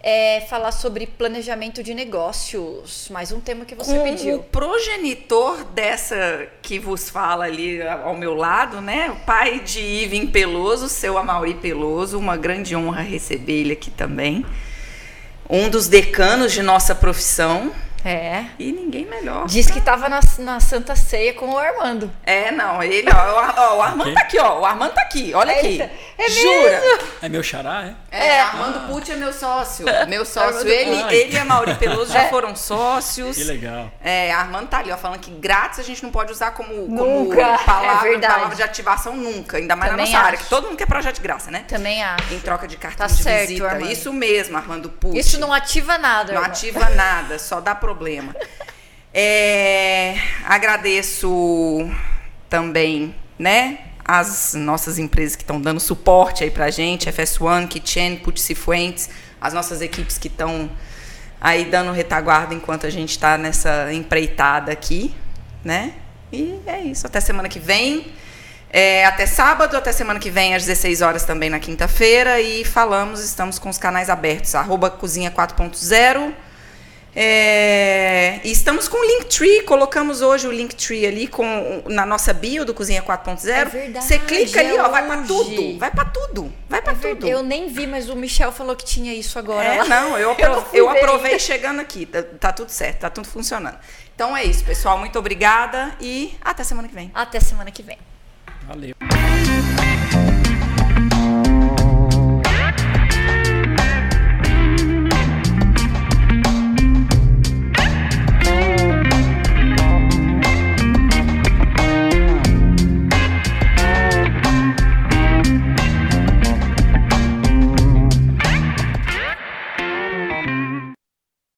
É, falar sobre planejamento de negócios. Mais um tema que você Com pediu. o progenitor dessa que vos fala ali ao meu lado, né? O pai de Ivan Peloso, seu Amauri Peloso. Uma grande honra receber ele aqui também. Um dos decanos de nossa profissão. É. E ninguém melhor. Diz que tava na, na Santa Ceia com o Armando. É, não, ele, ó, ó, o Armando tá aqui, ó. O Armando tá aqui, olha aqui. Eita, é Jura? É meu xará, é? É, Armando Pucci é meu sócio. Meu sócio. Armando Ele, ele e a Mauri Peloso já foram sócios. Que legal. É, a Armando tá ali, ó, falando que grátis a gente não pode usar como, como Nunca, palavra, é palavra de ativação nunca. Ainda mais Também na nossa área, acho. que todo mundo quer projeto de graça, né? Também acho. Em troca de cartão Tá de certo, visita. Armando. Isso mesmo, Armando Pucci. Isso não ativa nada, Não Armando. ativa nada, só dá problema. É, agradeço também, né, as nossas empresas que estão dando suporte aí pra gente, FS1, Kitchen, Putz Cifuentes, as nossas equipes que estão aí dando retaguarda enquanto a gente está nessa empreitada aqui, né? E é isso, até semana que vem. É, até sábado, até semana que vem, às 16 horas também na quinta-feira. E falamos, estamos com os canais abertos, arroba Cozinha 4.0. É, e estamos com o Linktree, colocamos hoje o Linktree ali com, na nossa bio do Cozinha 4.0. É verdade, Você clica ali, é ó, vai pra hoje. tudo, vai pra tudo, vai pra É tudo. verdade, Eu nem vi, mas o Michel falou que tinha isso agora. É, lá. não, eu, apro- Eu eu aprovei ainda. chegando aqui, tá, tá tudo certo, tá tudo funcionando. Então é isso, pessoal, muito obrigada e até semana que vem. Até semana que vem. Valeu.